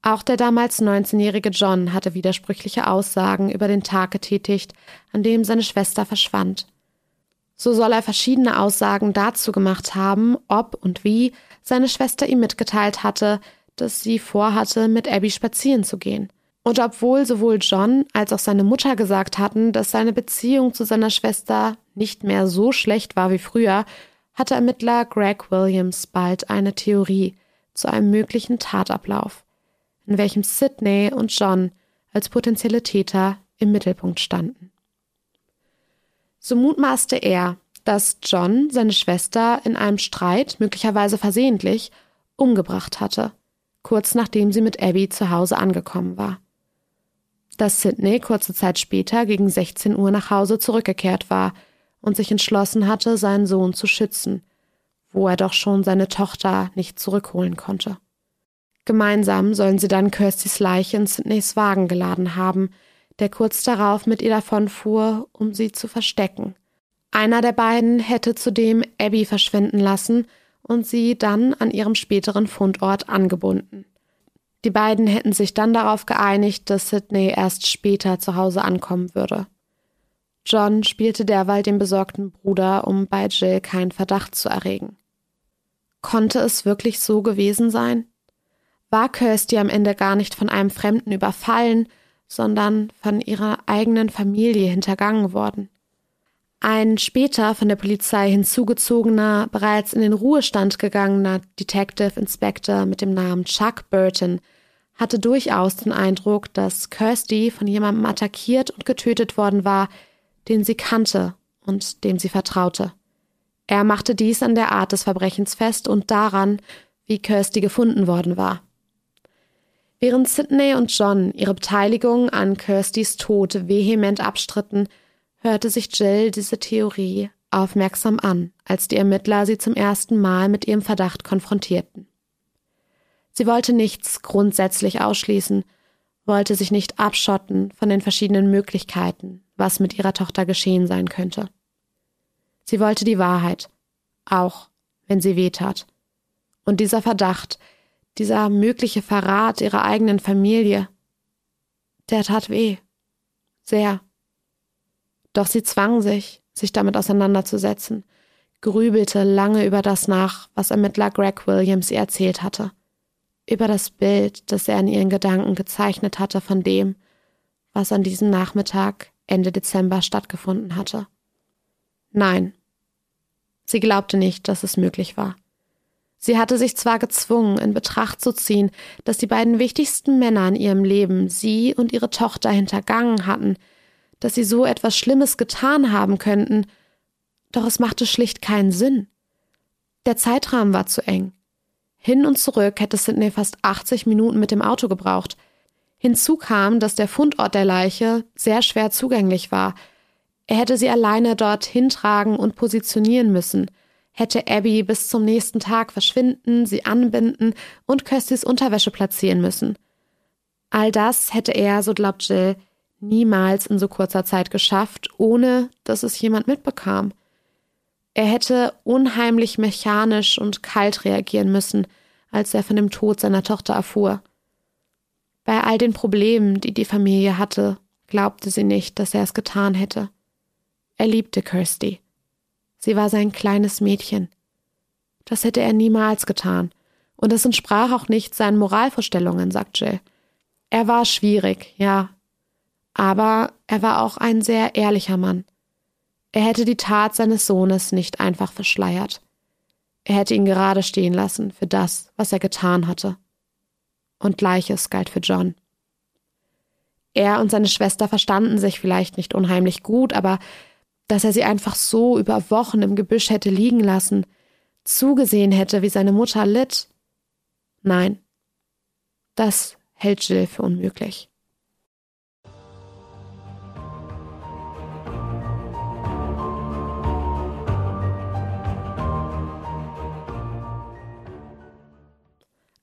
A: Auch der damals 19-jährige John hatte widersprüchliche Aussagen über den Tag getätigt, an dem seine Schwester verschwand. So soll er verschiedene Aussagen dazu gemacht haben, ob und wie seine Schwester ihm mitgeteilt hatte, dass sie vorhatte, mit Abby spazieren zu gehen. Und obwohl sowohl John als auch seine Mutter gesagt hatten, dass seine Beziehung zu seiner Schwester nicht mehr so schlecht war wie früher, hatte Ermittler Greg Williams bald eine Theorie zu einem möglichen Tatablauf, in welchem Sidney und John als potenzielle Täter im Mittelpunkt standen. So mutmaßte er, dass John seine Schwester in einem Streit, möglicherweise versehentlich, umgebracht hatte, kurz nachdem sie mit Abby zu Hause angekommen war dass Sidney kurze Zeit später gegen 16 Uhr nach Hause zurückgekehrt war und sich entschlossen hatte, seinen Sohn zu schützen, wo er doch schon seine Tochter nicht zurückholen konnte. Gemeinsam sollen sie dann Kirstys Leiche in Sidneys Wagen geladen haben, der kurz darauf mit ihr davonfuhr, um sie zu verstecken. Einer der beiden hätte zudem Abby verschwinden lassen und sie dann an ihrem späteren Fundort angebunden. Die beiden hätten sich dann darauf geeinigt, dass Sidney erst später zu Hause ankommen würde. John spielte derweil den besorgten Bruder, um bei Jill keinen Verdacht zu erregen. Konnte es wirklich so gewesen sein? War Kirsty am Ende gar nicht von einem Fremden überfallen, sondern von ihrer eigenen Familie hintergangen worden? Ein später von der Polizei hinzugezogener, bereits in den Ruhestand gegangener Detective Inspector mit dem Namen Chuck Burton hatte durchaus den Eindruck, dass Kirsty von jemandem attackiert und getötet worden war, den sie kannte und dem sie vertraute. Er machte dies an der Art des Verbrechens fest und daran, wie Kirsty gefunden worden war. Während Sidney und John ihre Beteiligung an Kirstys Tod vehement abstritten, hörte sich Jill diese Theorie aufmerksam an, als die Ermittler sie zum ersten Mal mit ihrem Verdacht konfrontierten. Sie wollte nichts grundsätzlich ausschließen, wollte sich nicht abschotten von den verschiedenen Möglichkeiten, was mit ihrer Tochter geschehen sein könnte. Sie wollte die Wahrheit, auch wenn sie weh tat. Und dieser Verdacht, dieser mögliche Verrat ihrer eigenen Familie, der tat weh. Sehr. Doch sie zwang sich, sich damit auseinanderzusetzen, grübelte lange über das nach, was Ermittler Greg Williams ihr erzählt hatte, über das Bild, das er in ihren Gedanken gezeichnet hatte von dem, was an diesem Nachmittag Ende Dezember stattgefunden hatte. Nein, sie glaubte nicht, dass es möglich war. Sie hatte sich zwar gezwungen, in Betracht zu ziehen, dass die beiden wichtigsten Männer in ihrem Leben sie und ihre Tochter hintergangen hatten, dass sie so etwas Schlimmes getan haben könnten, doch es machte schlicht keinen Sinn. Der Zeitrahmen war zu eng. Hin und zurück hätte Sidney fast 80 Minuten mit dem Auto gebraucht. Hinzu kam, dass der Fundort der Leiche sehr schwer zugänglich war. Er hätte sie alleine dorthin tragen und positionieren müssen – hätte Abby bis zum nächsten Tag verschwinden, sie anbinden und Kirstys Unterwäsche platzieren müssen. All das hätte er, so glaubt Jill, niemals in so kurzer Zeit geschafft, ohne dass es jemand mitbekam. Er hätte unheimlich mechanisch und kalt reagieren müssen, als er von dem Tod seiner Tochter erfuhr. Bei all den Problemen, die die Familie hatte, glaubte sie nicht, dass er es getan hätte. Er liebte Kirsty. Sie war sein kleines Mädchen. Das hätte er niemals getan. Und es entsprach auch nicht seinen Moralvorstellungen, sagt Jill. Er war schwierig, ja. Aber er war auch ein sehr ehrlicher Mann. Er hätte die Tat seines Sohnes nicht einfach verschleiert. Er hätte ihn gerade stehen lassen für das, was er getan hatte. Und gleiches galt für John. Er und seine Schwester verstanden sich vielleicht nicht unheimlich gut, aber dass er sie einfach so über Wochen im Gebüsch hätte liegen lassen, zugesehen hätte, wie seine Mutter litt. Nein, das hält Jill für unmöglich.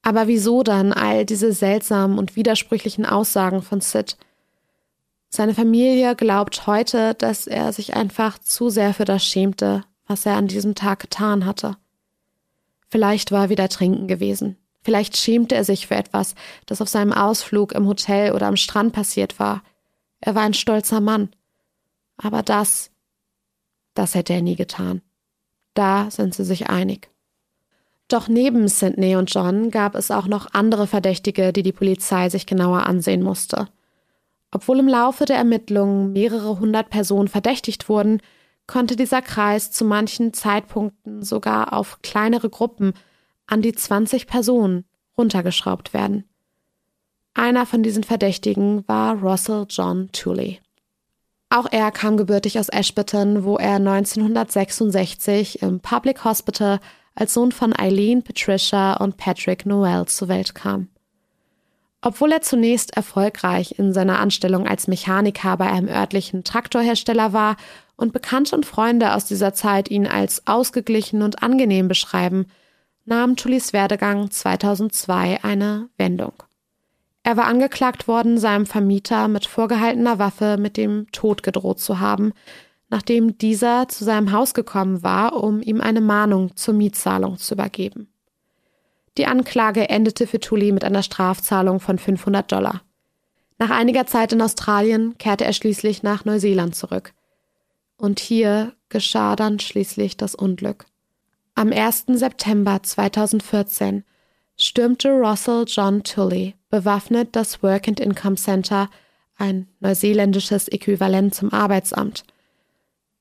A: Aber wieso dann all diese seltsamen und widersprüchlichen Aussagen von Sid? Seine Familie glaubt heute, dass er sich einfach zu sehr für das schämte, was er an diesem Tag getan hatte. Vielleicht war er wieder trinken gewesen. Vielleicht schämte er sich für etwas, das auf seinem Ausflug im Hotel oder am Strand passiert war. Er war ein stolzer Mann. Aber das, das hätte er nie getan. Da sind sie sich einig. Doch neben Sidney und John gab es auch noch andere Verdächtige, die die Polizei sich genauer ansehen musste. Obwohl im Laufe der Ermittlungen mehrere hundert Personen verdächtigt wurden, konnte dieser Kreis zu manchen Zeitpunkten sogar auf kleinere Gruppen an die 20 Personen runtergeschraubt werden. Einer von diesen Verdächtigen war Russell John Tooley. Auch er kam gebürtig aus Ashburton, wo er 1966 im Public Hospital als Sohn von Eileen Patricia und Patrick Noel zur Welt kam. Obwohl er zunächst erfolgreich in seiner Anstellung als Mechaniker bei einem örtlichen Traktorhersteller war und Bekannte und Freunde aus dieser Zeit ihn als ausgeglichen und angenehm beschreiben, nahm Tullys Werdegang 2002 eine Wendung. Er war angeklagt worden, seinem Vermieter mit vorgehaltener Waffe mit dem Tod gedroht zu haben, nachdem dieser zu seinem Haus gekommen war, um ihm eine Mahnung zur Mietzahlung zu übergeben. Die Anklage endete für Tully mit einer Strafzahlung von 500 Dollar. Nach einiger Zeit in Australien kehrte er schließlich nach Neuseeland zurück. Und hier geschah dann schließlich das Unglück. Am 1. September 2014 stürmte Russell John Tully bewaffnet das Work and Income Center, ein neuseeländisches Äquivalent zum Arbeitsamt.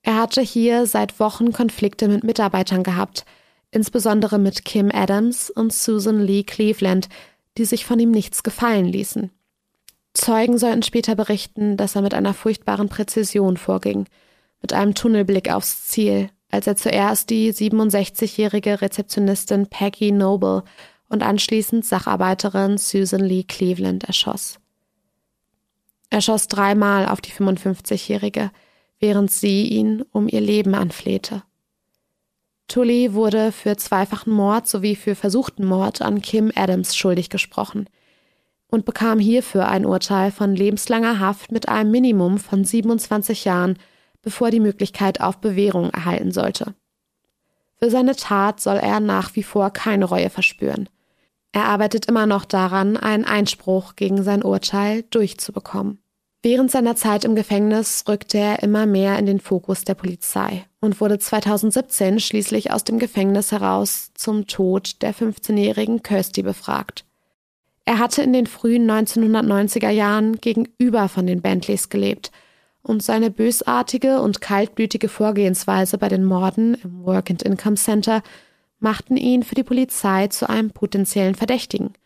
A: Er hatte hier seit Wochen Konflikte mit Mitarbeitern gehabt, insbesondere mit Kim Adams und Susan Lee Cleveland, die sich von ihm nichts gefallen ließen. Zeugen sollten später berichten, dass er mit einer furchtbaren Präzision vorging, mit einem Tunnelblick aufs Ziel, als er zuerst die 67-jährige Rezeptionistin Peggy Noble und anschließend Sacharbeiterin Susan Lee Cleveland erschoss. Er schoss dreimal auf die 55-jährige, während sie ihn um ihr Leben anflehte. Tully wurde für zweifachen Mord sowie für versuchten Mord an Kim Adams schuldig gesprochen und bekam hierfür ein Urteil von lebenslanger Haft mit einem Minimum von 27 Jahren, bevor die Möglichkeit auf Bewährung erhalten sollte. Für seine Tat soll er nach wie vor keine Reue verspüren. Er arbeitet immer noch daran, einen Einspruch gegen sein Urteil durchzubekommen. Während seiner Zeit im Gefängnis rückte er immer mehr in den Fokus der Polizei und wurde 2017 schließlich aus dem Gefängnis heraus zum Tod der 15-jährigen Kirsty befragt. Er hatte in den frühen 1990er Jahren gegenüber von den Bentleys gelebt und seine bösartige und kaltblütige Vorgehensweise bei den Morden im Work and Income Center machten ihn für die Polizei zu einem potenziellen Verdächtigen –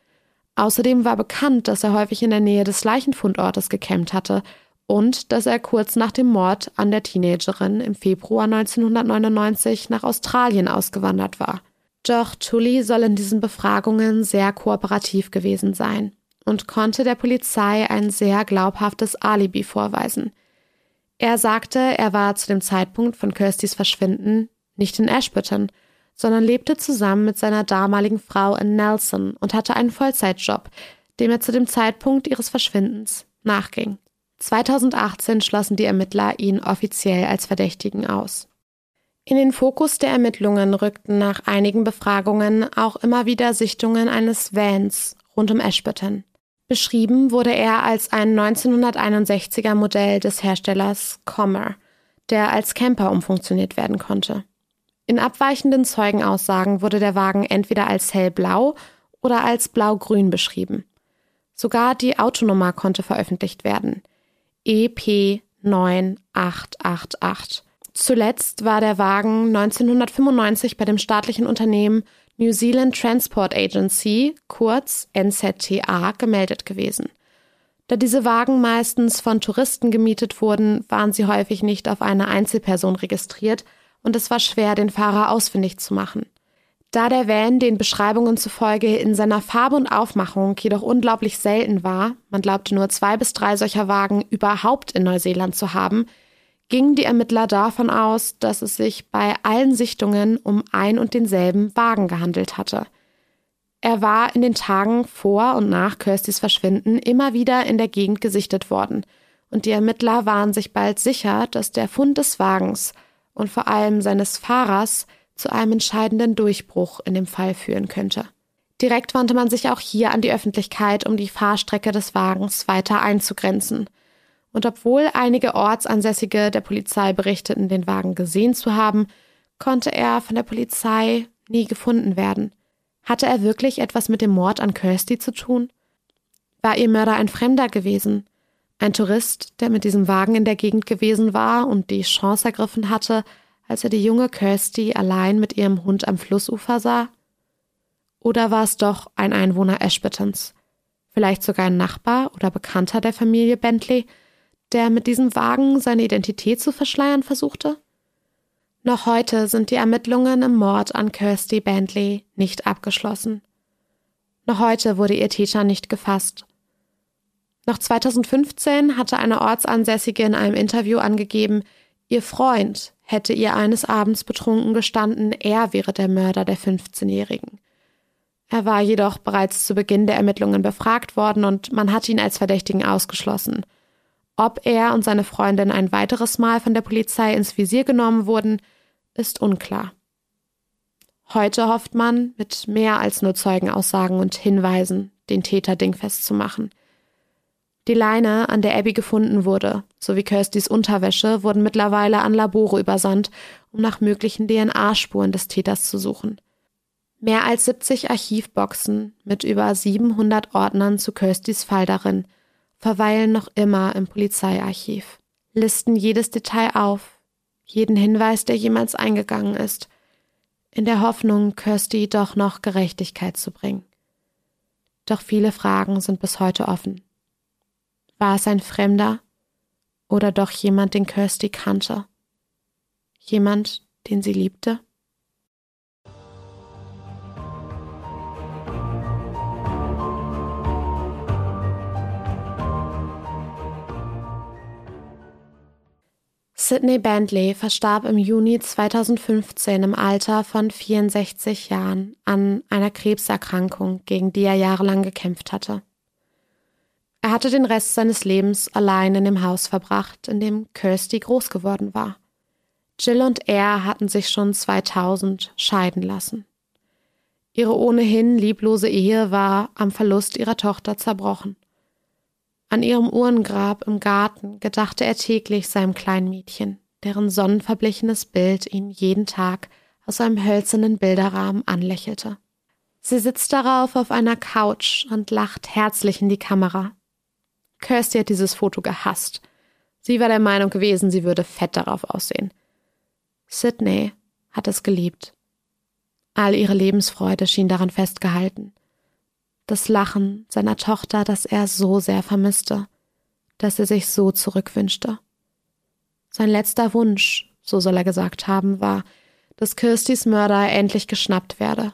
A: Außerdem war bekannt, dass er häufig in der Nähe des Leichenfundortes gekämmt hatte und dass er kurz nach dem Mord an der Teenagerin im Februar 1999 nach Australien ausgewandert war. Doch Tully soll in diesen Befragungen sehr kooperativ gewesen sein und konnte der Polizei ein sehr glaubhaftes Alibi vorweisen. Er sagte, er war zu dem Zeitpunkt von Kirstys Verschwinden nicht in Ashburton, sondern lebte zusammen mit seiner damaligen Frau in Nelson und hatte einen Vollzeitjob, dem er zu dem Zeitpunkt ihres Verschwindens nachging. 2018 schlossen die Ermittler ihn offiziell als Verdächtigen aus. In den Fokus der Ermittlungen rückten nach einigen Befragungen auch immer wieder Sichtungen eines Vans rund um Ashburton. Beschrieben wurde er als ein 1961er Modell des Herstellers Comer, der als Camper umfunktioniert werden konnte. In abweichenden Zeugenaussagen wurde der Wagen entweder als hellblau oder als blaugrün beschrieben. Sogar die Autonummer konnte veröffentlicht werden. EP 9888. Zuletzt war der Wagen 1995 bei dem staatlichen Unternehmen New Zealand Transport Agency, kurz NZTA, gemeldet gewesen. Da diese Wagen meistens von Touristen gemietet wurden, waren sie häufig nicht auf eine Einzelperson registriert, und es war schwer, den Fahrer ausfindig zu machen. Da der Van den Beschreibungen zufolge in seiner Farbe und Aufmachung jedoch unglaublich selten war, man glaubte nur zwei bis drei solcher Wagen überhaupt in Neuseeland zu haben, gingen die Ermittler davon aus, dass es sich bei allen Sichtungen um ein und denselben Wagen gehandelt hatte. Er war in den Tagen vor und nach Kirstys Verschwinden immer wieder in der Gegend gesichtet worden, und die Ermittler waren sich bald sicher, dass der Fund des Wagens und vor allem seines Fahrers zu einem entscheidenden Durchbruch in dem Fall führen könnte. Direkt wandte man sich auch hier an die Öffentlichkeit, um die Fahrstrecke des Wagens weiter einzugrenzen. Und obwohl einige Ortsansässige der Polizei berichteten, den Wagen gesehen zu haben, konnte er von der Polizei nie gefunden werden. Hatte er wirklich etwas mit dem Mord an Kirsty zu tun? War ihr Mörder ein Fremder gewesen? Ein Tourist, der mit diesem Wagen in der Gegend gewesen war und die Chance ergriffen hatte, als er die junge Kirsty allein mit ihrem Hund am Flussufer sah? Oder war es doch ein Einwohner Ashburtons? Vielleicht sogar ein Nachbar oder Bekannter der Familie Bentley, der mit diesem Wagen seine Identität zu verschleiern versuchte? Noch heute sind die Ermittlungen im Mord an Kirsty Bentley nicht abgeschlossen. Noch heute wurde ihr Täter nicht gefasst noch 2015 hatte eine Ortsansässige in einem Interview angegeben, ihr Freund hätte ihr eines Abends betrunken gestanden, er wäre der Mörder der 15-Jährigen. Er war jedoch bereits zu Beginn der Ermittlungen befragt worden und man hat ihn als Verdächtigen ausgeschlossen. Ob er und seine Freundin ein weiteres Mal von der Polizei ins Visier genommen wurden, ist unklar. Heute hofft man, mit mehr als nur Zeugenaussagen und Hinweisen den Täter dingfest zu machen – die Leine, an der Abby gefunden wurde, sowie Kirstys Unterwäsche wurden mittlerweile an Labore übersandt, um nach möglichen DNA-Spuren des Täters zu suchen. Mehr als 70 Archivboxen mit über 700 Ordnern zu Kirstys Fall darin verweilen noch immer im Polizeiarchiv, listen jedes Detail auf, jeden Hinweis, der jemals eingegangen ist, in der Hoffnung, Kirsty doch noch Gerechtigkeit zu bringen. Doch viele Fragen sind bis heute offen. War es ein Fremder oder doch jemand, den Kirsty kannte? Jemand, den sie liebte? Sidney Bentley verstarb im Juni 2015 im Alter von 64 Jahren an einer Krebserkrankung, gegen die er jahrelang gekämpft hatte. Er hatte den Rest seines Lebens allein in dem Haus verbracht, in dem Kirsty groß geworden war. Jill und er hatten sich schon 2000 scheiden lassen. Ihre ohnehin lieblose Ehe war am Verlust ihrer Tochter zerbrochen. An ihrem Uhrengrab im Garten gedachte er täglich seinem kleinen Mädchen, deren sonnenverblichenes Bild ihn jeden Tag aus einem hölzernen Bilderrahmen anlächelte. Sie sitzt darauf auf einer Couch und lacht herzlich in die Kamera. Kirsty hat dieses Foto gehasst. Sie war der Meinung gewesen, sie würde fett darauf aussehen. Sydney hat es geliebt. All ihre Lebensfreude schien daran festgehalten das Lachen seiner Tochter, das er so sehr vermisste, dass er sich so zurückwünschte. Sein letzter Wunsch, so soll er gesagt haben, war, dass Kirstys Mörder endlich geschnappt werde.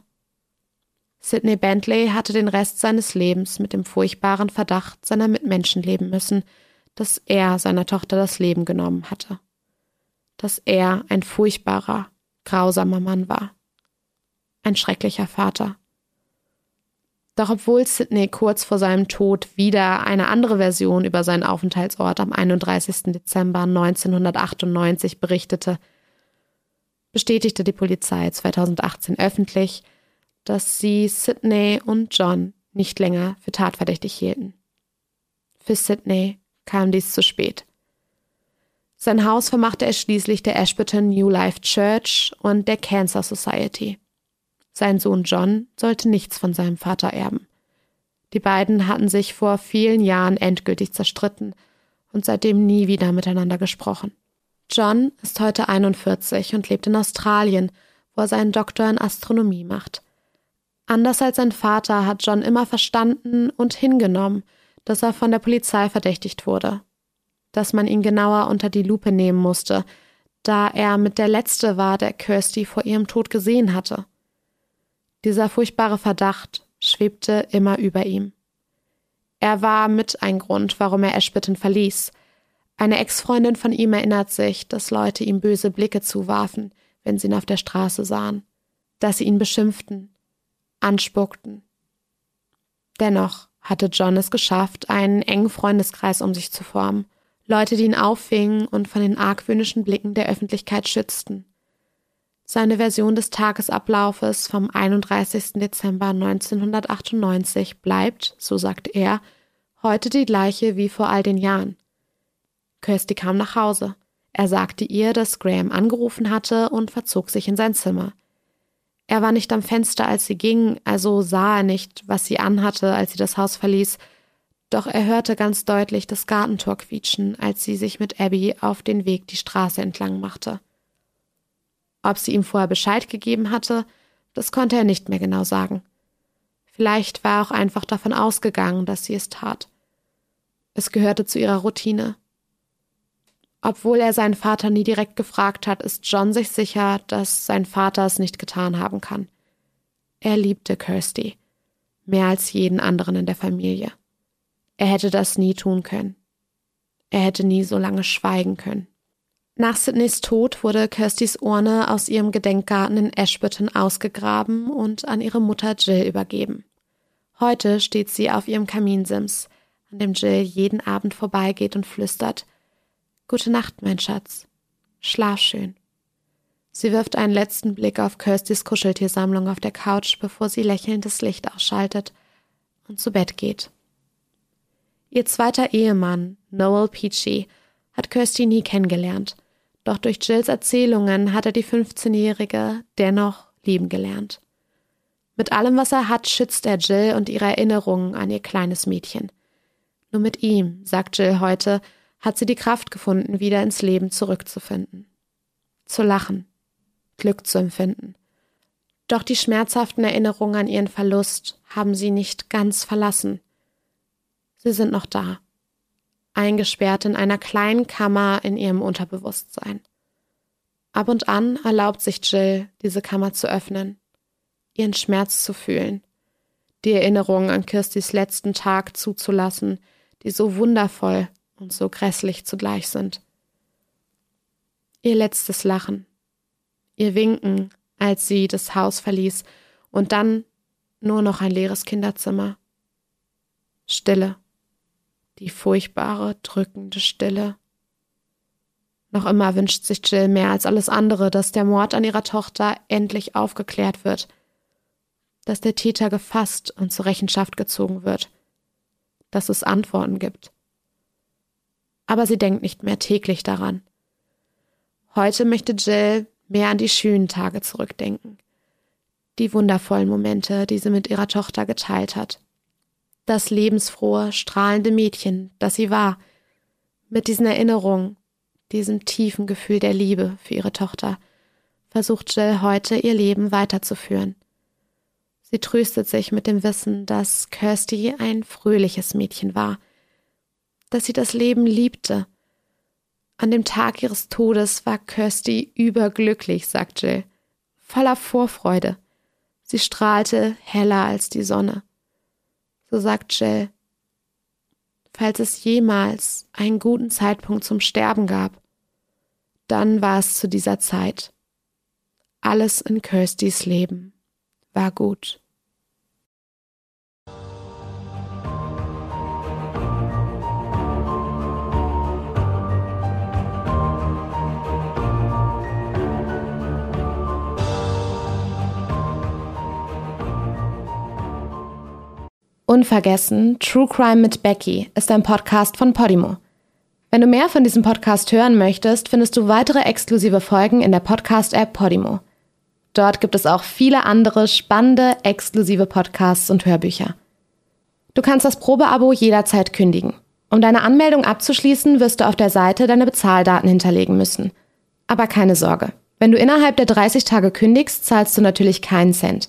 A: Sidney Bentley hatte den Rest seines Lebens mit dem furchtbaren Verdacht seiner Mitmenschen leben müssen, dass er seiner Tochter das Leben genommen hatte. Dass er ein furchtbarer, grausamer Mann war. Ein schrecklicher Vater. Doch obwohl Sidney kurz vor seinem Tod wieder eine andere Version über seinen Aufenthaltsort am 31. Dezember 1998 berichtete, bestätigte die Polizei 2018 öffentlich, dass sie Sidney und John nicht länger für tatverdächtig hielten. Für Sidney kam dies zu spät. Sein Haus vermachte er schließlich der Ashburton New Life Church und der Cancer Society. Sein Sohn John sollte nichts von seinem Vater erben. Die beiden hatten sich vor vielen Jahren endgültig zerstritten und seitdem nie wieder miteinander gesprochen. John ist heute 41 und lebt in Australien, wo er seinen Doktor in Astronomie macht. Anders als sein Vater hat John immer verstanden und hingenommen, dass er von der Polizei verdächtigt wurde, dass man ihn genauer unter die Lupe nehmen musste, da er mit der Letzte war, der Kirsty vor ihrem Tod gesehen hatte. Dieser furchtbare Verdacht schwebte immer über ihm. Er war mit ein Grund, warum er Ashburton verließ. Eine Ex-Freundin von ihm erinnert sich, dass Leute ihm böse Blicke zuwarfen, wenn sie ihn auf der Straße sahen, dass sie ihn beschimpften, anspuckten. Dennoch hatte John es geschafft, einen engen Freundeskreis um sich zu formen, Leute, die ihn auffingen und von den argwöhnischen Blicken der Öffentlichkeit schützten. Seine Version des Tagesablaufes vom 31. Dezember 1998 bleibt, so sagt er, heute die gleiche wie vor all den Jahren. Kirsty kam nach Hause. Er sagte ihr, dass Graham angerufen hatte und verzog sich in sein Zimmer. Er war nicht am Fenster, als sie ging, also sah er nicht, was sie anhatte, als sie das Haus verließ, doch er hörte ganz deutlich das Gartentor quietschen, als sie sich mit Abby auf den Weg die Straße entlang machte. Ob sie ihm vorher Bescheid gegeben hatte, das konnte er nicht mehr genau sagen. Vielleicht war er auch einfach davon ausgegangen, dass sie es tat. Es gehörte zu ihrer Routine. Obwohl er seinen Vater nie direkt gefragt hat, ist John sich sicher, dass sein Vater es nicht getan haben kann. Er liebte Kirsty, mehr als jeden anderen in der Familie. Er hätte das nie tun können. Er hätte nie so lange schweigen können. Nach Sidneys Tod wurde Kirstys Urne aus ihrem Gedenkgarten in Ashburton ausgegraben und an ihre Mutter Jill übergeben. Heute steht sie auf ihrem Kaminsims, an dem Jill jeden Abend vorbeigeht und flüstert Gute Nacht, mein Schatz. Schlaf schön. Sie wirft einen letzten Blick auf Kirstys Kuscheltiersammlung auf der Couch, bevor sie lächelnd das Licht ausschaltet und zu Bett geht. Ihr zweiter Ehemann, Noel Peachy, hat Kirsty nie kennengelernt – doch durch Jills Erzählungen hat er die 15-Jährige dennoch lieben gelernt. Mit allem, was er hat, schützt er Jill und ihre Erinnerungen an ihr kleines Mädchen. Nur mit ihm, sagt Jill heute, hat sie die Kraft gefunden, wieder ins Leben zurückzufinden. Zu lachen, Glück zu empfinden. Doch die schmerzhaften Erinnerungen an ihren Verlust haben sie nicht ganz verlassen. Sie sind noch da eingesperrt in einer kleinen Kammer in ihrem Unterbewusstsein. Ab und an erlaubt sich Jill, diese Kammer zu öffnen, ihren Schmerz zu fühlen, die Erinnerung an Kirstys letzten Tag zuzulassen, die so wundervoll und so grässlich zugleich sind. Ihr letztes Lachen. Ihr Winken, als sie das Haus verließ und dann nur noch ein leeres Kinderzimmer. Stille. Die furchtbare, drückende Stille. Noch immer wünscht sich Jill mehr als alles andere, dass der Mord an ihrer Tochter endlich aufgeklärt wird, dass der Täter gefasst und zur Rechenschaft gezogen wird, dass es Antworten gibt. Aber sie denkt nicht mehr täglich daran. Heute möchte Jill mehr an die schönen Tage zurückdenken, die wundervollen Momente, die sie mit ihrer Tochter geteilt hat. Das lebensfrohe, strahlende Mädchen, das sie war, mit diesen Erinnerungen diesem tiefen Gefühl der Liebe für ihre Tochter, versucht Jill heute ihr Leben weiterzuführen. Sie tröstet sich mit dem Wissen, dass Kirsty ein fröhliches Mädchen war, dass sie das Leben liebte. An dem Tag ihres Todes war Kirsty überglücklich, sagt Jill, voller Vorfreude. Sie strahlte heller als die Sonne. So sagt Jill, falls es jemals einen guten Zeitpunkt zum Sterben gab, dann war es zu dieser Zeit. Alles in Kirstys Leben war gut. Unvergessen, True Crime mit Becky ist ein Podcast von Podimo. Wenn du mehr von diesem Podcast hören möchtest, findest du weitere exklusive Folgen in der Podcast-App Podimo. Dort gibt es auch viele andere spannende, exklusive Podcasts und Hörbücher. Du kannst das Probeabo jederzeit kündigen. Um deine Anmeldung abzuschließen, wirst du auf der Seite deine Bezahldaten hinterlegen müssen. Aber keine Sorge. Wenn du innerhalb der 30 Tage kündigst, zahlst du natürlich keinen Cent.